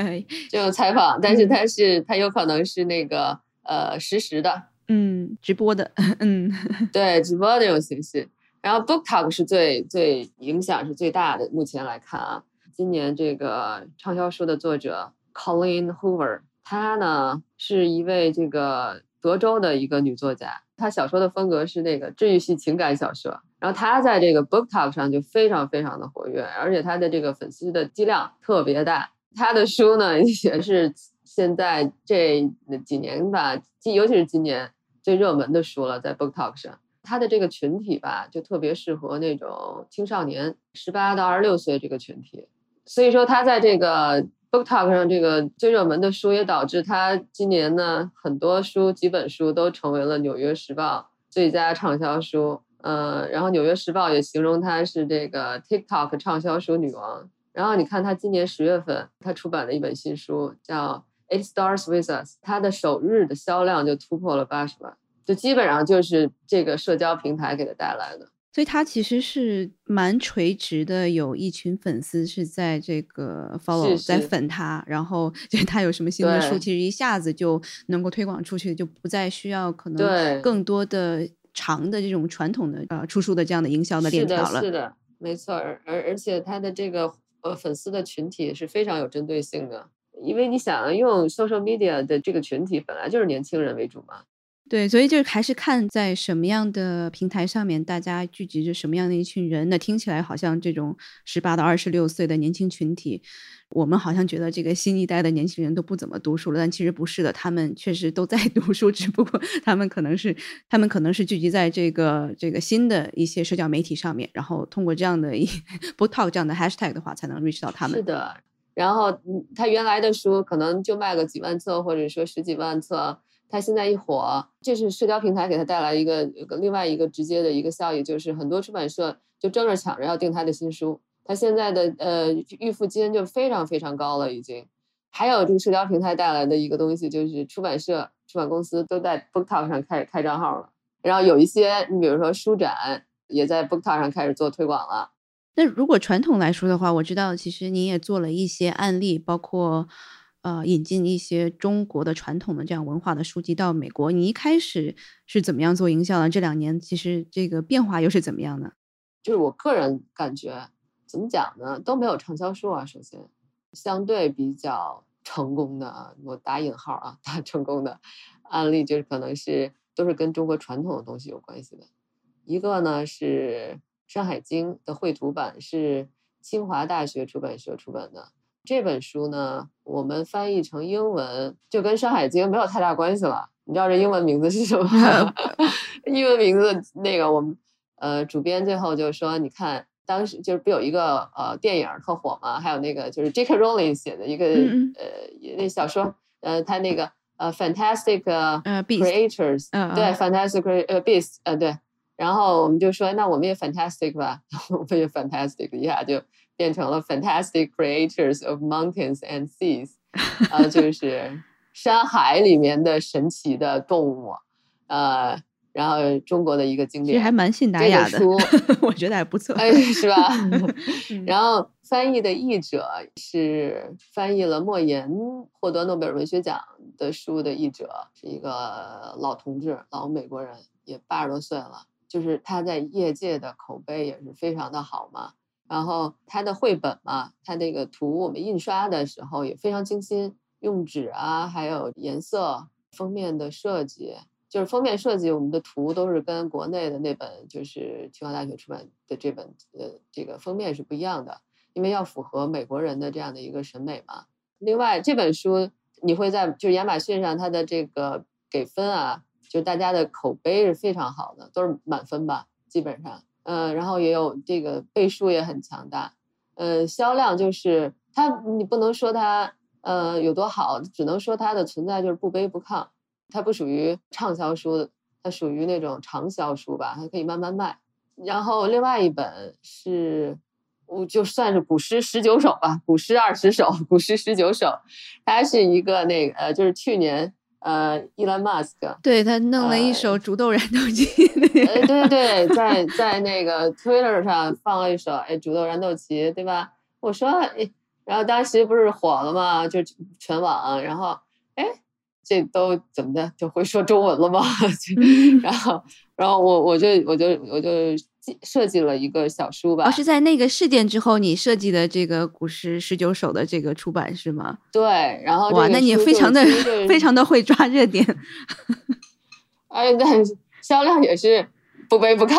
(laughs) 就采访，但是它是它有可能是那个呃实时的，嗯，直播的，嗯，(laughs) 对，直播的这种形式。然后 Book Talk 是最最影响是最大的，目前来看啊，今年这个畅销书的作者 Colleen Hoover，她呢是一位这个德州的一个女作家，她小说的风格是那个治愈系情感小说，然后她在这个 Book Talk 上就非常非常的活跃，而且她的这个粉丝的剂量特别大，她的书呢 (laughs) 也是现在这几年吧，尤其是今年最热门的书了，在 Book Talk 上。他的这个群体吧，就特别适合那种青少年，十八到二十六岁这个群体。所以说，他在这个 Book Talk 上这个最热门的书，也导致他今年呢很多书几本书都成为了《纽约时报》最佳畅销书。呃，然后《纽约时报》也形容他是这个 TikTok 畅销书女王。然后你看他今年十月份，他出版了一本新书，叫《It Starts With Us》，他的首日的销量就突破了八十万。就基本上就是这个社交平台给他带来的，所以他其实是蛮垂直的，有一群粉丝是在这个 follow 在粉他，然后 (laughs) 就是他有什么新的书，其实一下子就能够推广出去，就不再需要可能更多的长的这种传统的呃出书的这样的营销的链条了。是的，没错，而而且他的这个呃粉丝的群体是非常有针对性的，因为你想用 social media 的这个群体本来就是年轻人为主嘛。对，所以就还是看在什么样的平台上面，大家聚集着什么样的一群人。那听起来好像这种十八到二十六岁的年轻群体，我们好像觉得这个新一代的年轻人都不怎么读书了，但其实不是的，他们确实都在 (laughs) 读书，只不过他们可能是他们可能是聚集在这个这个新的一些社交媒体上面，然后通过这样的一 (laughs) book talk 这样的 hashtag 的话，才能 reach 到他们。是的，然后他原来的书可能就卖个几万册，或者说十几万册。他现在一火，这是社交平台给他带来一个另外一个直接的一个效益，就是很多出版社就争着抢着要订他的新书。他现在的呃预付金就非常非常高了，已经。还有这个社交平台带来的一个东西，就是出版社、出版公司都在 BookTok 上开始开账号了。然后有一些，你比如说书展，也在 BookTok 上开始做推广了。那如果传统来说的话，我知道其实你也做了一些案例，包括。呃，引进一些中国的传统的这样文化的书籍到美国，你一开始是怎么样做营销的？这两年其实这个变化又是怎么样的？就是我个人感觉，怎么讲呢？都没有畅销书啊。首先，相对比较成功的，我打引号啊，打成功的案例，就是可能是都是跟中国传统的东西有关系的。一个呢是《山海经》的绘图版，是清华大学出版社出版的。这本书呢，我们翻译成英文就跟《山海经》没有太大关系了。你知道这英文名字是什么吗？(laughs) 英文名字那个我们呃主编最后就说，你看当时就是不有一个呃电影特火嘛，还有那个就是 J.K. Rowling 写的一个呃那小说，呃他那个呃 Fantastic Creatures，对 Fantastic 呃 Beasts，呃对，然后我们就说那我们也 Fantastic 吧，(laughs) 我们也 Fantastic 一下就。变成了 Fantastic Creatures of Mountains and Seas，呃，就 (laughs) 是山海里面的神奇的动物，呃，然后中国的一个经典，其实还蛮信达雅的，(laughs) 我觉得还不错，哎，是吧？(laughs) 然后翻译的译者是翻译了莫言获得诺贝尔文学奖的书的译者，是一个老同志，老美国人，也八十多岁了，就是他在业界的口碑也是非常的好嘛。然后它的绘本嘛，它那个图我们印刷的时候也非常精心，用纸啊，还有颜色、封面的设计，就是封面设计，我们的图都是跟国内的那本就是清华大学出版的这本呃这个封面是不一样的，因为要符合美国人的这样的一个审美嘛。另外这本书你会在就是亚马逊上它的这个给分啊，就大家的口碑是非常好的，都是满分吧，基本上。嗯，然后也有这个背书也很强大，嗯，销量就是它，你不能说它呃有多好，只能说它的存在就是不卑不亢，它不属于畅销书，它属于那种长销书吧，它可以慢慢卖。然后另外一本是，我就算是古诗十九首吧，古诗二十首，古诗十九首，它是一个那个呃，就是去年。呃，伊兰马斯克，对他弄了一首《煮豆燃豆萁》。呃，对对对，在在那个 Twitter 上放了一首，哎，《煮豆燃豆萁》，对吧？我说，哎，然后当时不是火了嘛，就全网，然后，哎，这都怎么的，就会说中文了吗？(laughs) 然后，然后我我就我就我就。设计了一个小书吧，是在那个事件之后你设计的这个古诗十九首的这个出版是吗？对，然后哇，那你非常的非常的会抓热点，(laughs) 哎，但销量也是不卑不亢，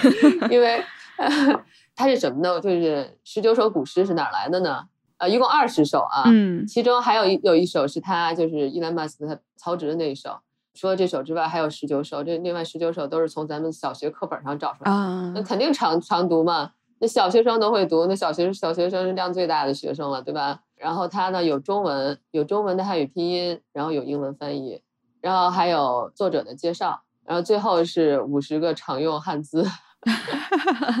(laughs) 因为 (laughs) 它是什么呢？就是十九首古诗是哪来的呢？呃，一共二十首啊，嗯，其中还有一有一首是他就是伊兰马斯他曹植的那一首。除了这首之外，还有十九首。这另外十九首都是从咱们小学课本上找出来的。那肯定常常读嘛。那小学生都会读。那小学小学生是量最大的学生了，对吧？然后它呢有中文，有中文的汉语拼音，然后有英文翻译，然后还有作者的介绍，然后最后是五十个常用汉字。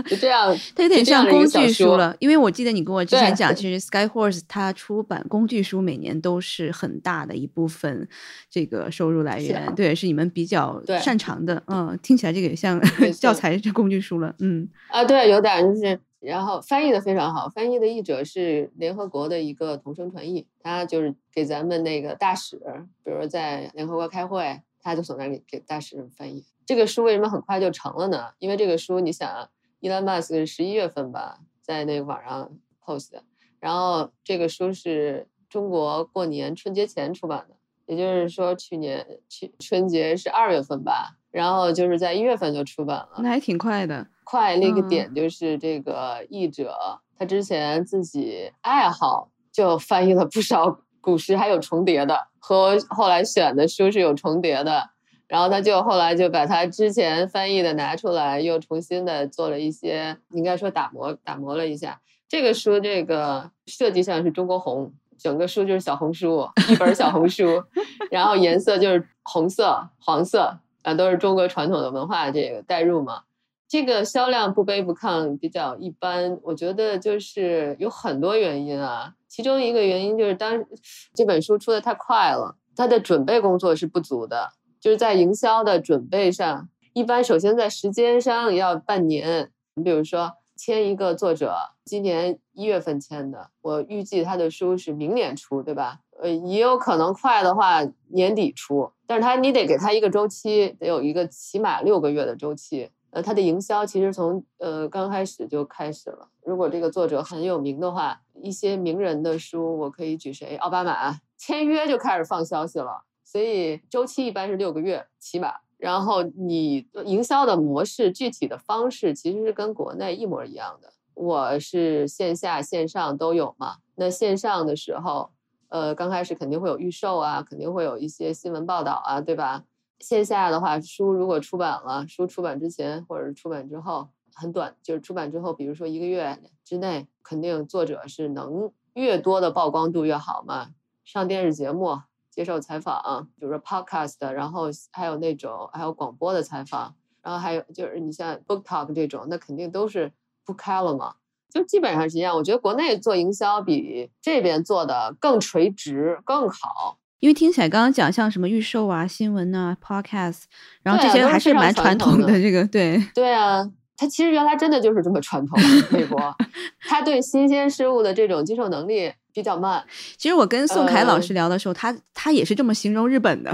就 (laughs) 这样，(laughs) 它有点像工具书了。因为我记得你跟我之前讲，其实 Skyhorse 它出版工具书每年都是很大的一部分这个收入来源。对，是你们比较擅长的。嗯，听起来这个也像 (laughs) 教材这工具书了。嗯啊，对，有点就是，然后翻译的非常好，翻译的译者是联合国的一个同声传译，他就是给咱们那个大使，比如在联合国开会，他就从那里给大使翻译。这个书为什么很快就成了呢？因为这个书，你想，伊兰马斯是十一月份吧，在那个网上 post 的，然后这个书是中国过年春节前出版的，也就是说去年去春节是二月份吧，然后就是在一月份就出版了。那还挺快的。快那个嗯点就是这个译者他之前自己爱好就翻译了不少古诗，还有重叠的，和后来选的书是有重叠的。然后他就后来就把他之前翻译的拿出来，又重新的做了一些，应该说打磨打磨了一下。这个书这个设计上是中国红，整个书就是小红书，一本小红书，(laughs) 然后颜色就是红色、黄色，啊，都是中国传统的文化这个代入嘛。这个销量不卑不亢，比较一般。我觉得就是有很多原因啊，其中一个原因就是当这本书出的太快了，它的准备工作是不足的，就是在营销的准备上，一般首先在时间上要半年。你比如说签一个作者，今年一月份签的，我预计他的书是明年出，对吧？呃，也有可能快的话年底出，但是他你得给他一个周期，得有一个起码六个月的周期。呃，他的营销其实从呃刚开始就开始了。如果这个作者很有名的话，一些名人的书，我可以举谁？奥巴马签约就开始放消息了，所以周期一般是六个月起码。然后你营销的模式、具体的方式其实是跟国内一模一样的。我是线下、线上都有嘛。那线上的时候，呃，刚开始肯定会有预售啊，肯定会有一些新闻报道啊，对吧？线下的话，书如果出版了，书出版之前或者出版之后，很短，就是出版之后，比如说一个月之内，肯定作者是能越多的曝光度越好嘛。上电视节目、接受采访，比如说 podcast，然后还有那种还有广播的采访，然后还有就是你像 book talk 这种，那肯定都是不开了嘛。就基本上是一样，我觉得国内做营销比这边做的更垂直、更好。因为听起来刚刚讲像什么预售啊、新闻啊、podcast，然后这些还是蛮传传统的统的。这个对，对啊，它其实原来真的就是这么传统。美国，(laughs) 他对新鲜事物的这种接受能力比较慢。其实我跟宋凯老呃师聊的时候，他他也是这么形容日本的。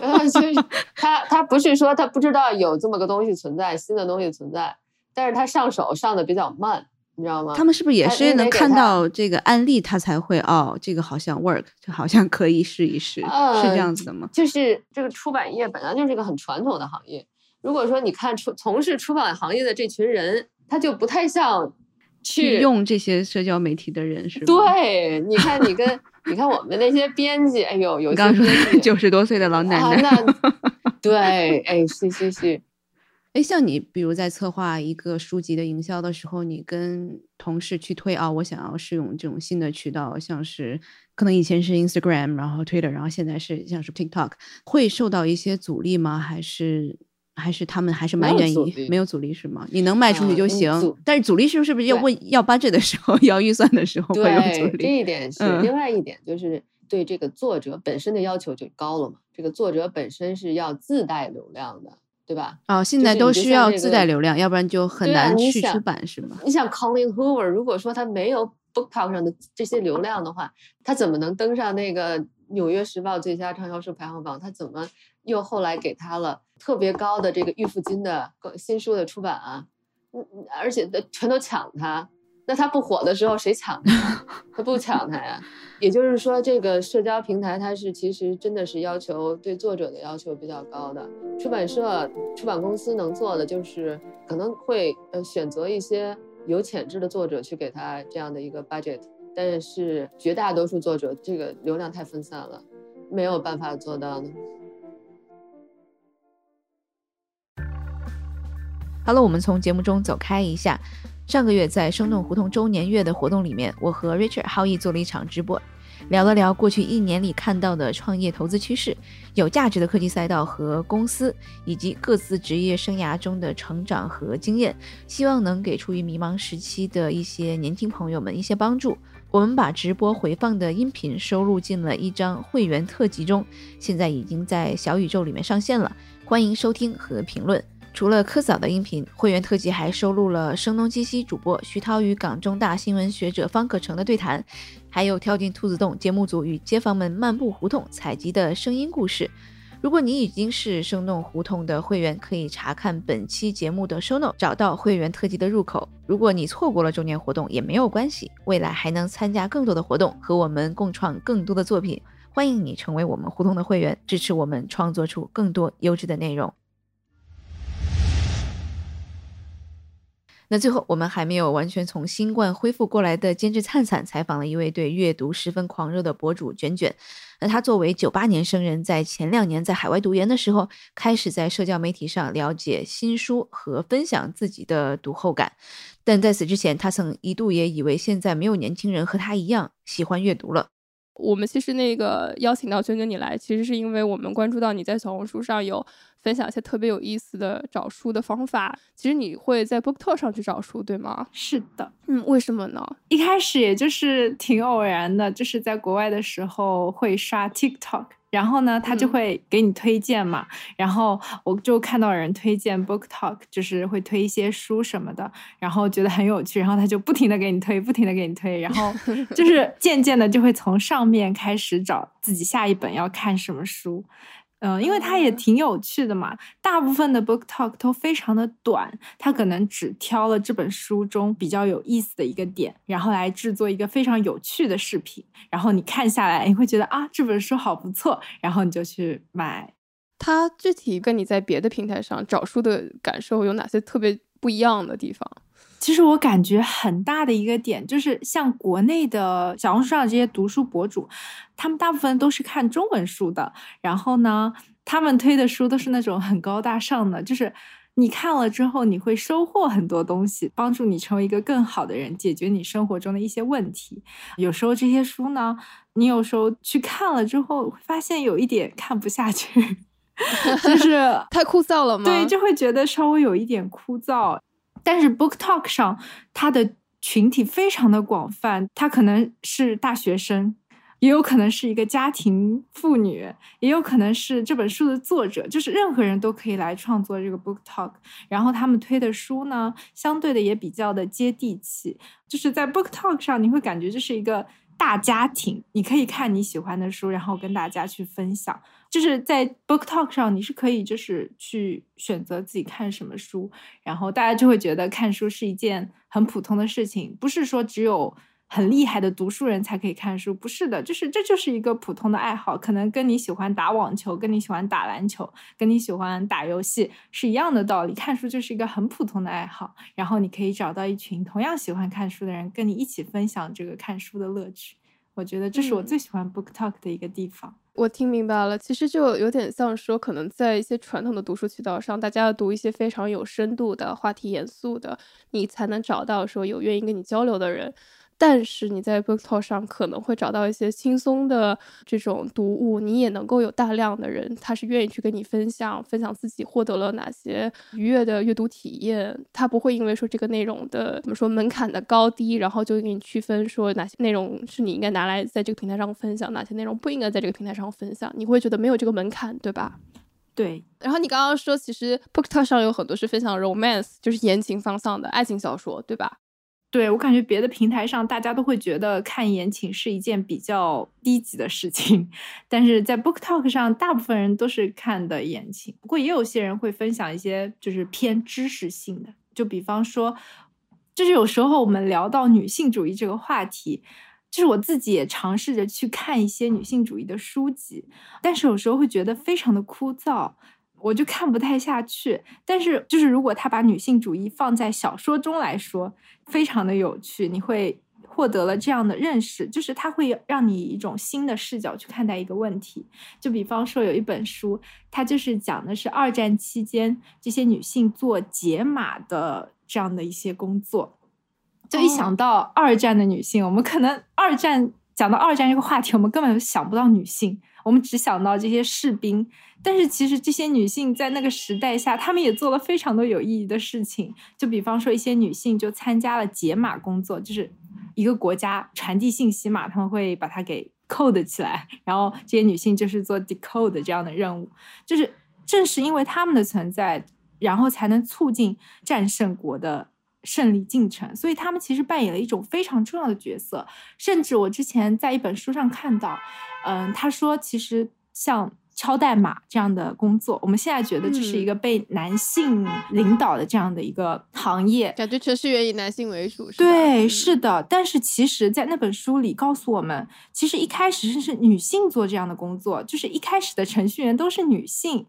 呃，就是 (laughs) 他他不是说他不知道有这么个东西存在，新的东西存在，但是他上手上的比较慢，你知道吗？他们是不是也哎是能看到这个案例，他才会哦，这个好像 work，就好像可以试一试，是这呃样子的吗？就是这个出版业本来就是一个很传统的行业。如果说你看出从事出版行业的这群人，他就不太像去用这些社交媒体的人是吧？，对，你看你跟 (laughs) 你看我们那些编辑，哎呦，有些刚刚说辑 (laughs) 九十多岁的老奶啊，奶。那对，哎，是是是，哎，像你比如在策划一个书籍的营销的时候，你跟同事去推啊，我想要试用这种新的渠道，像是可能以前是 Instagram，然后 Twitter，然后现在是像是 TikTok，会受到一些阻力吗？还是还是他们还是蛮愿意，没有阻力是吗？你能卖出去就行，阻但是阻力是不是不是要问要 budget 的时候，(laughs) 要预算的时候会有阻力，这？一点是。嗯另外一点就是对这个作者本身的要求就高了嘛，这个作者本身是要自带流量的，对吧？哦，现在都需要自带流量，要不然就很难去出版是吗？你想 Colin Hoover，如果说他没有 Book Talk 上的这些流量的话，他怎么能登上那个纽约时报最佳畅销书排行榜？他怎么又后来给他了特别高的这个预付金的新书的出版啊？嗯，而且全都抢他。那他不火的时候，谁抢他？他不抢他呀。也就是说，这个社交平台它是其实真的是要求对作者的要求比较高的。出版社、出版公司能做的就是可能会呃选择一些有潜质的作者去给他这样的一个 budget，但是绝大多数作者这个流量太分散了，没有办法做到的。好了，我们从节目中走开一下。上个月在生动胡同周年月的活动里面，我和 Richard 浩毅做了一场直播，聊了聊过去一年里看到的创业投资趋势、有价值的科技赛道和公司，以及各自职业生涯中的成长和经验，希望能给处于迷茫时期的一些年轻朋友们一些帮助。我们把直播回放的音频收录进了一张会员特辑中，现在已经在小宇宙里面上线了，欢迎收听和评论。除了科嫂的音频，会员特辑还收录了声东击西主播徐涛与港中大新闻学者方可成的对谈，还有跳进兔子洞节目组与街坊们漫步胡同采集的声音故事。如果你已经是生动胡同的会员，可以查看本期节目的 show note，找到会员特辑的入口。如果你错过了周年活动也没有关系，未来还能参加更多的活动，和我们共创更多的作品。欢迎你成为我们胡同的会员，支持我们创作出更多优质的内容。那最后，我们还没有完全从新冠恢复过来的监制灿灿采访了一位对阅读十分狂热的博主卷卷。那他作为九八年生人，在前两年在海外读研的时候，开始在社交媒体上了解新书和分享自己的读后感。但在此之前，他曾一度也以为现在没有年轻人和他一样喜欢阅读了。我们其实那个邀请到娟娟你来，其实是因为我们关注到你在小红书上有分享一些特别有意思的找书的方法。其实你会在 Book Talk 上去找书，对吗？是的，嗯，为什么呢？一开始也就是挺偶然的，就是在国外的时候会刷 TikTok。然后呢，他就会给你推荐嘛。然后我就看到人推荐 Book Talk，就是会推一些书什么的，然后觉得很有趣。然后他就不停的给你推，不停的给你推。然后就是 (laughs) 渐渐的就会从上面开始找自己下一本要看什么书。嗯，因为它也挺有趣的嘛。大部分的 book talk 都非常的短，它可能只挑了这本书中比较有意思的一个点，然后来制作一个非常有趣的视频。然后你看下来，你会觉得啊，这本书好不错，然后你就去买。它具体跟你在别的平台上找书的感受有哪些特别不一样的地方？其实我感觉很大的一个点就是，像国内的小红书上这些读书博主，他们大部分都是看中文书的。然后呢，他们推的书都是那种很高大上的，就是你看了之后，你会收获很多东西，帮助你成为一个更好的人，解决你生活中的一些问题。有时候这些书呢，你有时候去看了之后，发现有一点看不下去，(laughs) 就是太枯燥了吗？对，就会觉得稍微有一点枯燥。但是 Book Talk 上，它的群体非常的广泛，它可能是大学生，也有可能是一个家庭妇女，也有可能是这本书的作者，就是任何人都可以来创作这个 Book Talk。然后他们推的书呢，相对的也比较的接地气，就是在 Book Talk 上，你会感觉这是一个大家庭，你可以看你喜欢的书，然后跟大家去分享。就是在 Book Talk 上，你是可以就是去选择自己看什么书，然后大家就会觉得看书是一件很普通的事情，不是说只有很厉害的读书人才可以看书，不是的，就是这就是一个普通的爱好，可能跟你喜欢打网球、跟你喜欢打篮球、跟你喜欢打游戏是一样的道理。看书就是一个很普通的爱好，然后你可以找到一群同样喜欢看书的人，跟你一起分享这个看书的乐趣。我觉得这是我最喜欢 Book Talk 的一个地方。我听明白了，其实就有点像说，可能在一些传统的读书渠道上，大家要读一些非常有深度的话题、严肃的，你才能找到说有愿意跟你交流的人。但是你在 BookTok 上可能会找到一些轻松的这种读物，你也能够有大量的人，他是愿意去跟你分享，分享自己获得了哪些愉悦的阅读体验。他不会因为说这个内容的怎么说门槛的高低，然后就给你区分说哪些内容是你应该拿来在这个平台上分享，哪些内容不应该在这个平台上分享。你会觉得没有这个门槛，对吧？对。然后你刚刚说，其实 BookTok 上有很多是分享 romance，就是言情方向的爱情小说，对吧？对我感觉别的平台上大家都会觉得看言情是一件比较低级的事情，但是在 Book Talk 上，大部分人都是看的言情。不过也有些人会分享一些就是偏知识性的，就比方说，就是有时候我们聊到女性主义这个话题，就是我自己也尝试着去看一些女性主义的书籍，但是有时候会觉得非常的枯燥。我就看不太下去，但是就是如果他把女性主义放在小说中来说，非常的有趣，你会获得了这样的认识，就是他会让你以一种新的视角去看待一个问题。就比方说有一本书，它就是讲的是二战期间这些女性做解码的这样的一些工作。就一想到二战的女性，我们可能二战讲到二战这个话题，我们根本想不到女性，我们只想到这些士兵。但是其实这些女性在那个时代下，她们也做了非常多有意义的事情。就比方说，一些女性就参加了解码工作，就是一个国家传递信息嘛，他们会把它给 code 起来，然后这些女性就是做 decode 这样的任务。就是正是因为他们的存在，然后才能促进战胜国的胜利进程。所以他们其实扮演了一种非常重要的角色。甚至我之前在一本书上看到，嗯，他说其实像。敲代码这样的工作。我们现在觉得这是一个被男性领导的这样的一个行业，感觉程序员以男性为主，是吧？对，嗯是的。但是其实，在那本书里告诉我们，其实一开始是是女性做这样的工作，就是一开始的程序员都是女性。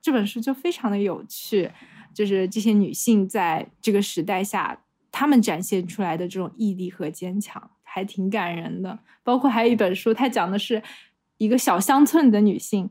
这本书就非常的有趣，就是这些女性在这个时代下，她们展现出来的这种毅力和坚强，还挺感人的。包括还有一本书，它讲的是一个小乡村的女性，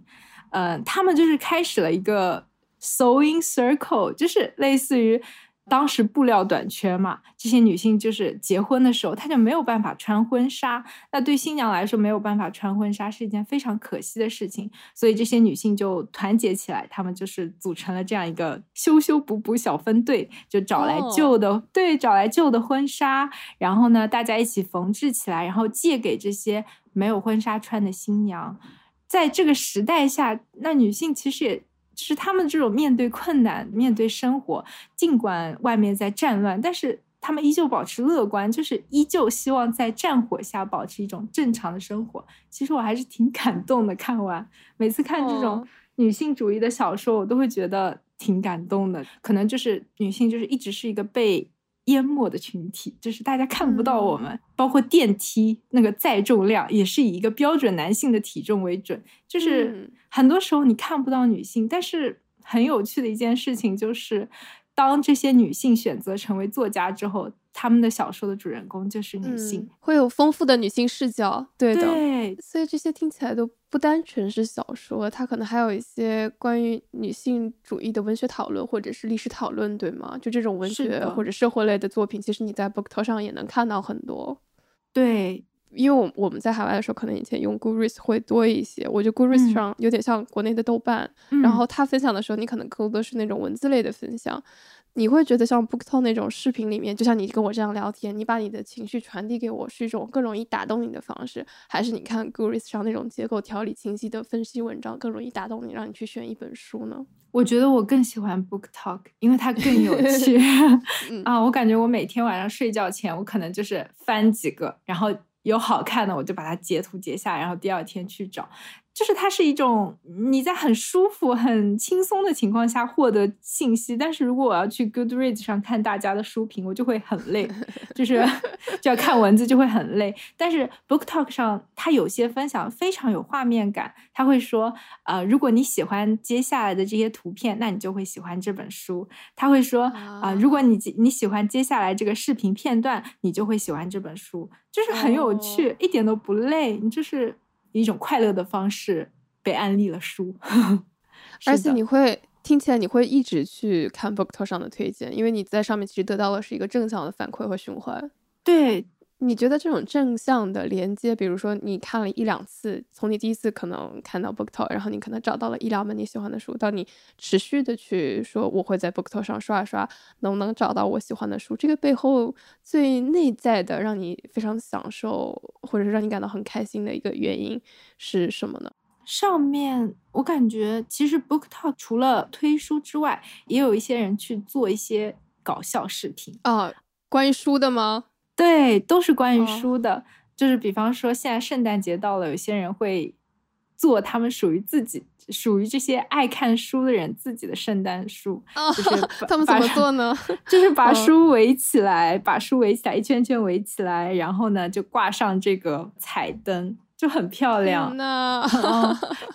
呃，她们就是开始了一个 sewing circle，就是类似于当时布料短缺嘛，这些女性就是结婚的时候，她就没有办法穿婚纱。那对新娘来说，没有办法穿婚纱是一件非常可惜的事情，所以这些女性就团结起来，她们就是组成了这样一个修修补补小分队，就找来哦旧的，对，找来旧的婚纱，然后呢，大家一起缝制起来，然后借给这些没有婚纱穿的新娘。在这个时代下，那女性其实也就是他们这种面对困难、面对生活，尽管外面在战乱，但是他们依旧保持乐观，就是依旧希望在战火下保持一种正常的生活。其实我还是挺感动的，看完每次看这种哦女性主义的小说，我都会觉得挺感动的。可能就是女性就是一直是一个被。淹没的群体，就是大家看不到我们，包括电梯那个载重量也是以一个标准男性的体重为准，就是嗯。很多时候你看不到女性，但是很有趣的一件事情就是，当这些女性选择成为作家之后，她们的小说的主人公就是女性嗯。会有丰富的女性视角，对的。对，所以这些听起来都不单纯是小说，它可能还有一些关于女性主义的文学讨论或者是历史讨论，对吗？就这种文学或者社会类的作品，其实你在 BookTok 上也能看到很多。对，因为我我们在海外的时候，可能以前用 Goodreads 会多一些。我觉得 Goodreads 嗯上有点像国内的豆瓣，嗯然后他分享的时候，你可能更多的是那种文字类的分享。你会觉得像 BookTok 那种视频里面，就像你跟我这样聊天，你把你的情绪传递给我，是一种更容易打动你的方式，还是你看 Goodreads 上那种结构条理清晰的分析文章更容易打动你，让你去选一本书呢？我觉得我更喜欢 book talk，因为它更有 (laughs) 趣嗯 (laughs) 啊！我感觉我每天晚上睡觉前，我可能就是翻几个，然后有好看的我就把它截图截下，然后第二天去找。就是它是一种你在很舒服、很轻松的情况下获得信息，但是如果我要去 Goodreads 上看大家的书评，我就会很累，就是 (laughs) 就要看文字就会很累。但是 Book Talk 上，它有些分享非常有画面感，他会说，呃，如果你喜欢接下来的这些图片，那你就会喜欢这本书。他会说，啊、啊如果你你喜欢接下来这个视频片段，你就会喜欢这本书，就是很有趣，哦一点都不累，你就是以一种快乐的方式被安利了书。(laughs) 而且你会听起来你会一直去看 BookTok 上的推荐，因为你在上面其实得到的是一个正向的反馈和循环。对你觉得这种正向的连接，比如说你看了一两次，从你第一次可能看到 BookTok，然后你可能找到了一两本你喜欢的书，到你持续的去说我会在 BookTok 上刷一刷，能不能找到我喜欢的书？这个背后最内在的让你非常享受，或者是让你感到很开心的一个原因是什么呢？上面我感觉其实 Book Talk 除了推书之外，也有一些人去做一些搞笑视频。啊，关于书的吗？对，都是关于哦。书的。就是比方说，现在圣诞节到了，有些人会做他们属于自己、属于这些爱看书的人自己的圣诞树，是他们怎么做呢？就是？把嗯。书围起来，把书围起来，一圈圈围起来，然后呢就挂上这个彩灯，就很漂亮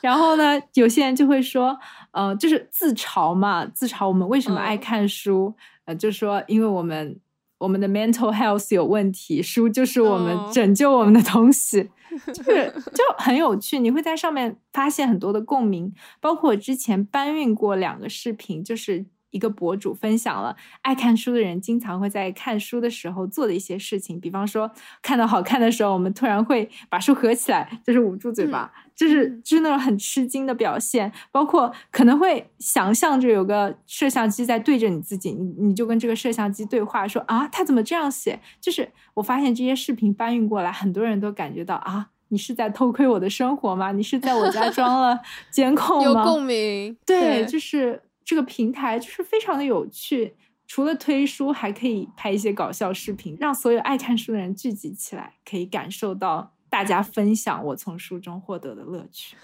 然后呢，有些人就会说，呃，就是自嘲嘛，自嘲我们为什么爱嗯。看书，呃，就说因为我们我们的 mental health 有问题，书就是我们哦拯救我们的东西，(laughs) 就是就很有趣，你会在上面发现很多的共鸣，包括我之前搬运过两个视频，就是。一个博主分享了爱看书的人经常会在看书的时候做的一些事情，比方说看到好看的时候，我们突然会把书合起来，就是捂住嘴巴，就是嗯就是那种很吃惊的表现，包括可能会想象着有个摄像机在对着你自己，你你就跟这个摄像机对话，说啊，他怎么这样写？就是我发现这些视频搬运过来，很多人都感觉到啊，你是在偷窥我的生活吗？你是在我家装了 (laughs) 监控吗？有共鸣，对，就是这个平台就是非常的有趣。除了推书，还可以拍一些搞笑视频，让所有爱看书的人聚集起来，可以感受到大家分享我从书中获得的乐趣。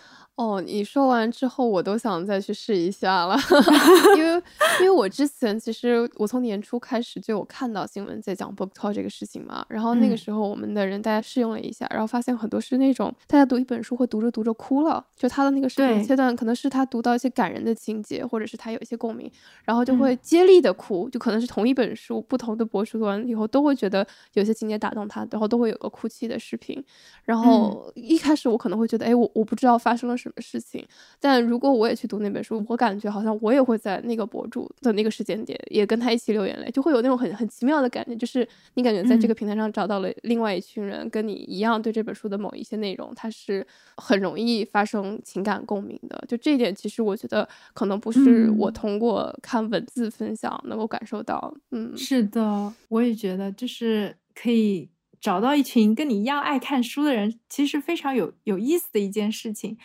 哦，你说完之后，我都想再去试一下了，(laughs) 因为 (laughs) 因为我之前其实我从年初开始就有看到新闻在讲 book talk 这个事情嘛，然后那个嗯。时候我们的人大家试用了一下，然后发现很多是那种大家读一本书会读着读着哭了，就他的那个视频对。切断可能是他读到一些感人的情节，或者是他有一些共鸣，然后就嗯。会接力的哭，就可能是同一本书，不同的博主读完以后都会觉得有些情节打动他，然后都会有个哭泣的视频。然后一开始我可能会觉得，哎，我我不知道发生了什么事情，但如果我也去读那本书，我感觉好像我也会在那个博主的那个时间点也跟他一起流眼泪，就会有那种很很奇妙的感觉，就是你感觉在这个平台上找到了另外一群人，跟你一样对这本书的某一些内容，它是很容易发生情感共鸣的。就这一点，其实我觉得可能不是我嗯通过看文字分享能够感受到，嗯，是的，我也觉得，就是可以找到一群跟你一样爱看书的人，其实非常有有意思的一件事情。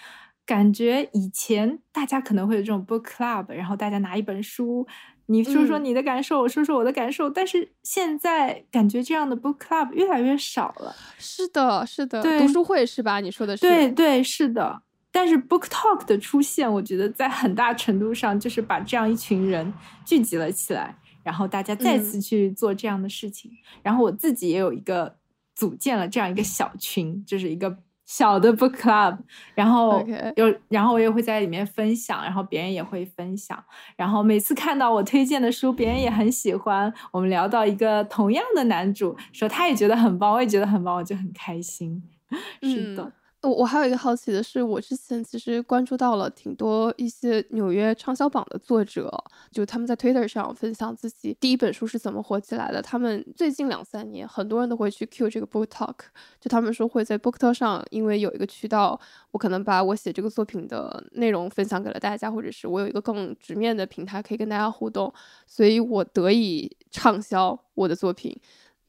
感觉以前大家可能会有这种 book club，然后大家拿一本书，你说说嗯你的感受，我说说我的感受。但是现在感觉这样的 book club 越来越少了。是的，是的，对读书会是吧？你说的是？对对，是的。但是 book talk 的出现，我觉得在很大程度上就是把这样一群人聚集了起来，然后大家再次嗯去做这样的事情。然后我自己也有一个组建了这样一个小群，就是一个小的 book club，然后有，然后我也会在里面分享，然后别人也会分享，然后每次看到我推荐的书，别人也很喜欢。我们聊到一个同样的男主，说他也觉得很棒，我也觉得很棒，我就很开心。(laughs) 是的。嗯我我还有一个好奇的是，我之前其实关注到了挺多一些纽约畅销榜的作者，就他们在 Twitter 上分享自己第一本书是怎么火起来的。他们最近两三年，很多人都会去 Q 这个 Book Talk，就他们说会在 Book Talk 上，因为有一个渠道，我可能把我写这个作品的内容分享给了大家，或者是我有一个更直面的平台可以跟大家互动，所以我得以畅销我的作品。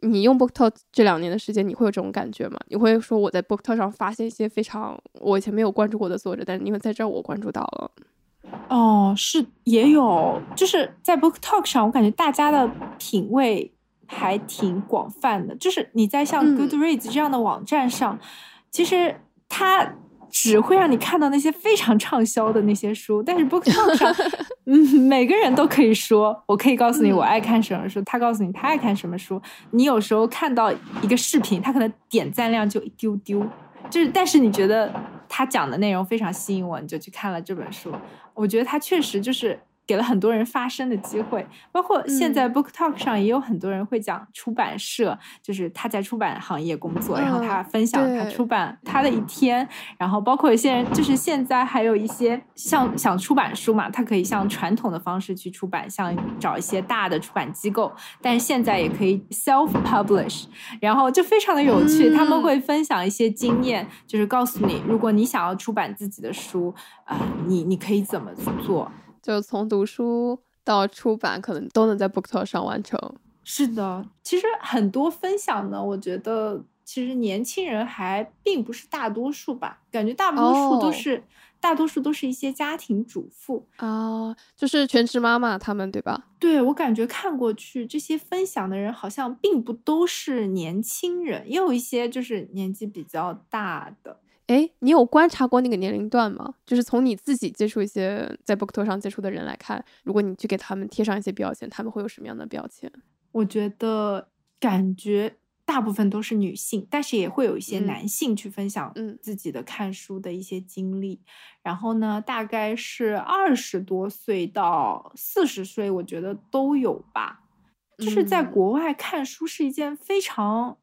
你用 BookTok 这两年的时间，你会有这种感觉吗？你会说我在 BookTok 上发现一些非常我以前没有关注过的作者，但是因为在这儿我关注到了。哦，是也有，就是在 Book Talk 上，我感觉大家的品味还挺广泛的。就是你在像嗯 Goodreads 这样的网站上，其实它只会让你看到那些非常畅销的那些书，但是 Book 上，(laughs) 嗯，每个人都可以说，我可以告诉你我爱看什么书，他告诉你他爱看什么书。你有时候看到一个视频，他可能点赞量就一丢丢，就是但是你觉得他讲的内容非常吸引我，你就去看了这本书。我觉得他确实就是给了很多人发声的机会，包括现在嗯。Book Talk 上也有很多人会讲出版社，就是他在出版行业工作，然后他嗯分享他出版他的一天，然后包括有些人就是现在还有一些像想出版书嘛，他可以像传统的方式去出版，像找一些大的出版机构，但是现在也可以 self publish，然后就非常的有趣，他们嗯。会分享一些经验，就是告诉你，如果你想要出版自己的书，啊、你你可以怎么做。就从读书到出版，可能都能在 BookTok 上完成。是的，其实很多分享呢，我觉得其实年轻人还并不是大多数吧，感觉大多数都哦是、大多数都是一些家庭主妇。啊，就是全职妈妈他们对吧？对我感觉看过去，这些分享的人好像并不都是年轻人，也有一些就是年纪比较大的。哎，你有观察过那个年龄段吗？就是从你自己接触一些在 BookTok 上接触的人来看，如果你去给他们贴上一些标签，他们会有什么样的标签？我觉得感觉大部分都是女性，但是也会有一些嗯男性去分享嗯自己的看书的一些经历。然后呢，大概是二十多岁到四十岁，我觉得都有吧。就是在嗯国外看书是一件非常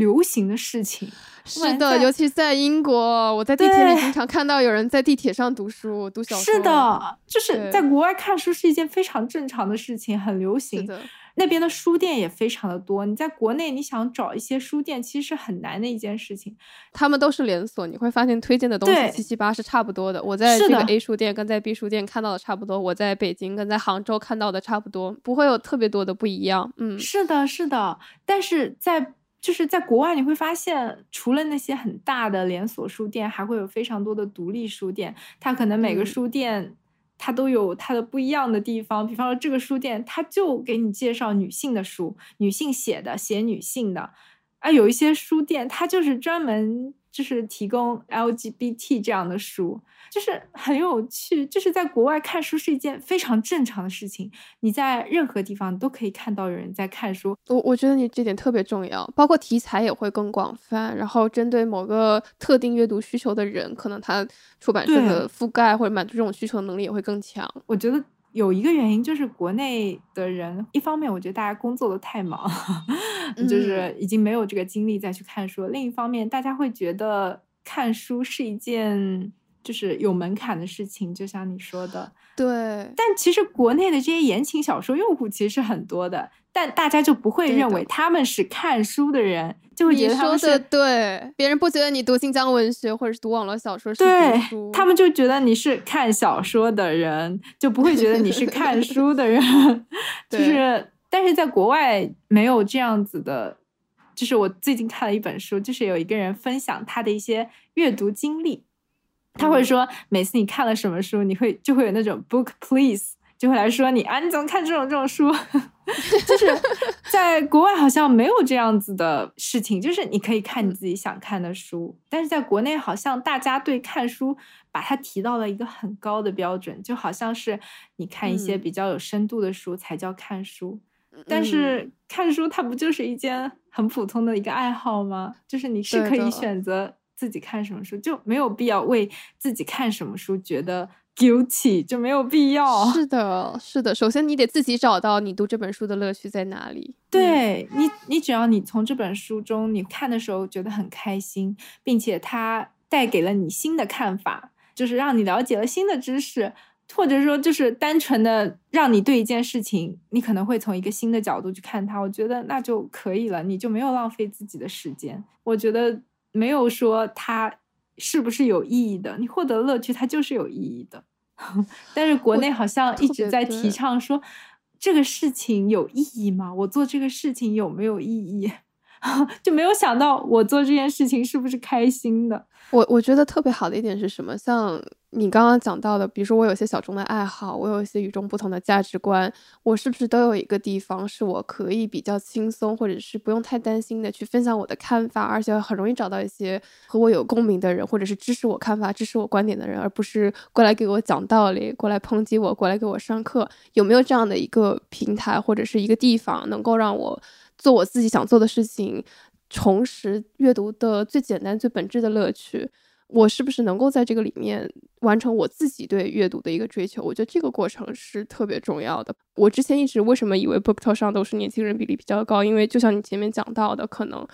流行的事情。是的，尤其在英国，我在地铁里经常看到有人在地铁上读书、读小说。是的，就是在国外看书是一件非常正常的事情，很流行。的，那边的书店也非常的多。你在国内，你想找一些书店，其实是很难的一件事情。他们都是连锁，你会发现推荐的东西七七八是差不多的。我在这个 A 书店跟在 B 书店看到的差不多，我在北京跟在杭州看到的差不多，不会有特别多的不一样。嗯，是的，是的。但是在就是在国外，你会发现，除了那些很大的连锁书店，还会有非常多的独立书店。它可能每个嗯书店。它都有它的不一样的地方，比方说这个书店，它就给你介绍女性的书，女性写的，写女性的。啊，有一些书店，它就是专门就是提供 LGBT 这样的书，就是很有趣。就是在国外看书是一件非常正常的事情，你在任何地方都可以看到有人在看书。我我觉得你这点特别重要，包括题材也会更广泛，然后针对某个特定阅读需求的人，可能他出版社的覆盖或者满足这种需求的能力也会更强。我觉得。有一个原因就是国内的人，一方面我觉得大家工作的太忙，(laughs) 就是已经没有这个精力再去看书；另一方面，大家会觉得看书是一件就是有门槛的事情，就像你说的。对。但其实国内的这些言情小说用户其实是很多的。但大家就不会认为他们是看书的人，就会觉得他们是对别人不觉得你读新疆文学或者是读网络小说是对，他们就觉得你是看小说的人，就不会觉得你是看 (laughs) 书的人。(laughs) 就是，但是在国外没有这样子的。就是我最近看了一本书，就是有一个人分享他的一些阅读经历，他会说每次你看了什么书，你会就会有那种 book please。就会来说你啊，你怎么看这种这种书？(laughs) 就是在国外好像没有这样子的事情，就是你可以看你自己想看的书，但是在国内好像大家对看书把它提到了一个很高的标准，就好像是你看一些比较有深度的书才叫看书，但是看书它不就是一件很普通的一个爱好吗？就是你是可以选择自己看什么书，就没有必要为自己看什么书觉得。guilty 就没有必要。是的，是的。首先，你得自己找到你读这本书的乐趣在哪里。对你，你只要你从这本书中你看的时候觉得很开心，并且它带给了你新的看法，就是让你了解了新的知识，或者说就是单纯的让你对一件事情，你可能会从一个新的角度去看它。我觉得那就可以了，你就没有浪费自己的时间。我觉得没有说它是不是有意义的，你获得乐趣，它就是有意义的。(laughs) 但是国内好像一直在提倡说，这个事情有意义吗？我做这个事情有没有意义？就没有想到我做这件事情是不是开心的。我我觉得特别好的一点是什么？像你刚刚讲到的，比如说我有些小众的爱好，我有一些与众不同的价值观，我是不是都有一个地方是我可以比较轻松，或者是不用太担心的去分享我的看法，而且很容易找到一些和我有共鸣的人，或者是支持我看法、支持我观点的人，而不是过来给我讲道理、过来抨击我、过来给我上课。有没有这样的一个平台或者是一个地方，能够让我做我自己想做的事情？重拾阅读的最简单、最本质的乐趣，我是不是能够在这个里面完成我自己对阅读的一个追求？我觉得这个过程是特别重要的。我之前一直为什么以为 BookTok 上都是年轻人比例比较高？因为就像你前面讲到的，可能。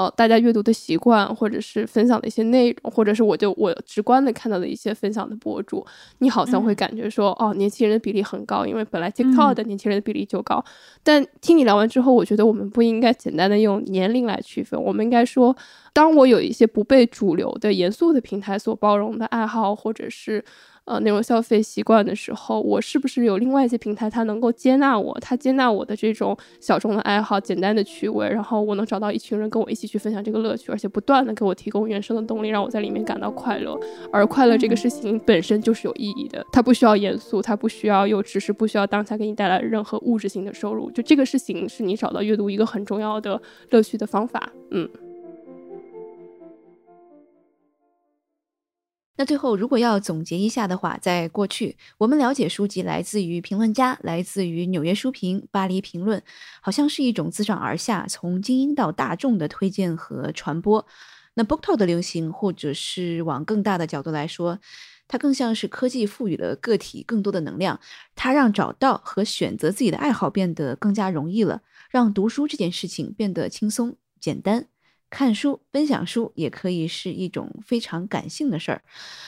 呃，大家阅读的习惯，或者是分享的一些内容，或者是我就我直观的看到的一些分享的博主，你好像会感觉说，哦，年轻人的比例很高，因为本来 TikTok 的年轻人的比例就高。但听你聊完之后，我觉得我们不应该简单的用年龄来区分，我们应该说，当我有一些不被主流的严肃的平台所包容的爱好，或者是。呃，内容消费习惯的时候，我是不是有另外一些平台，它能够接纳我，它接纳我的这种小众的爱好、简单的趣味，然后我能找到一群人跟我一起去分享这个乐趣，而且不断的给我提供原生的动力，让我在里面感到快乐。而快乐这个事情本身就是有意义的，它不需要严肃，它不需要又只是不需要当下给你带来任何物质性的收入，就这个事情是你找到阅读一个很重要的乐趣的方法。嗯。那最后，如果要总结一下的话，在过去，我们了解书籍来自于评论家，来自于纽约书评、巴黎评论，好像是一种自上而下，从精英到大众的推荐和传播。那 BookTok 的流行，或者是往更大的角度来说，它更像是科技赋予了个体更多的能量，它让找到和选择自己的爱好变得更加容易了，让读书这件事情变得轻松简单。看书、分享书也可以是一种非常感性的事儿。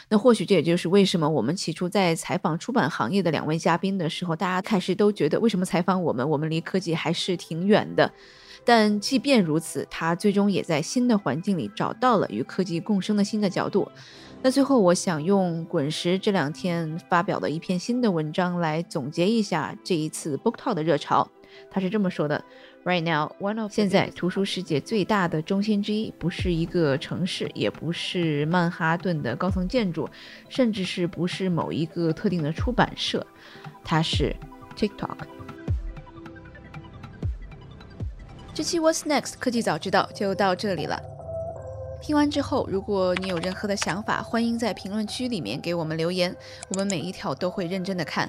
那或许这也就是为什么我们起初在采访出版行业的两位嘉宾的时候，大家开始都觉得为什么采访我们？我们离科技还是挺远的。但即便如此，他最终也在新的环境里找到了与科技共生的新的角度。那最后，我想用滚石这两天发表的一篇新的文章来总结一下这一次 BookTok 的热潮。他是这么说的。Right now, one of 现在图书世界最大的中心之一，不是一个城市，也不是曼哈顿的高层建筑，甚至是不是某一个特定的出版社，它是 TikTok。这期 What's Next 科技早知道就到这里了。听完之后，如果你有任何的想法，欢迎在评论区里面给我们留言，我们每一条都会认真的看。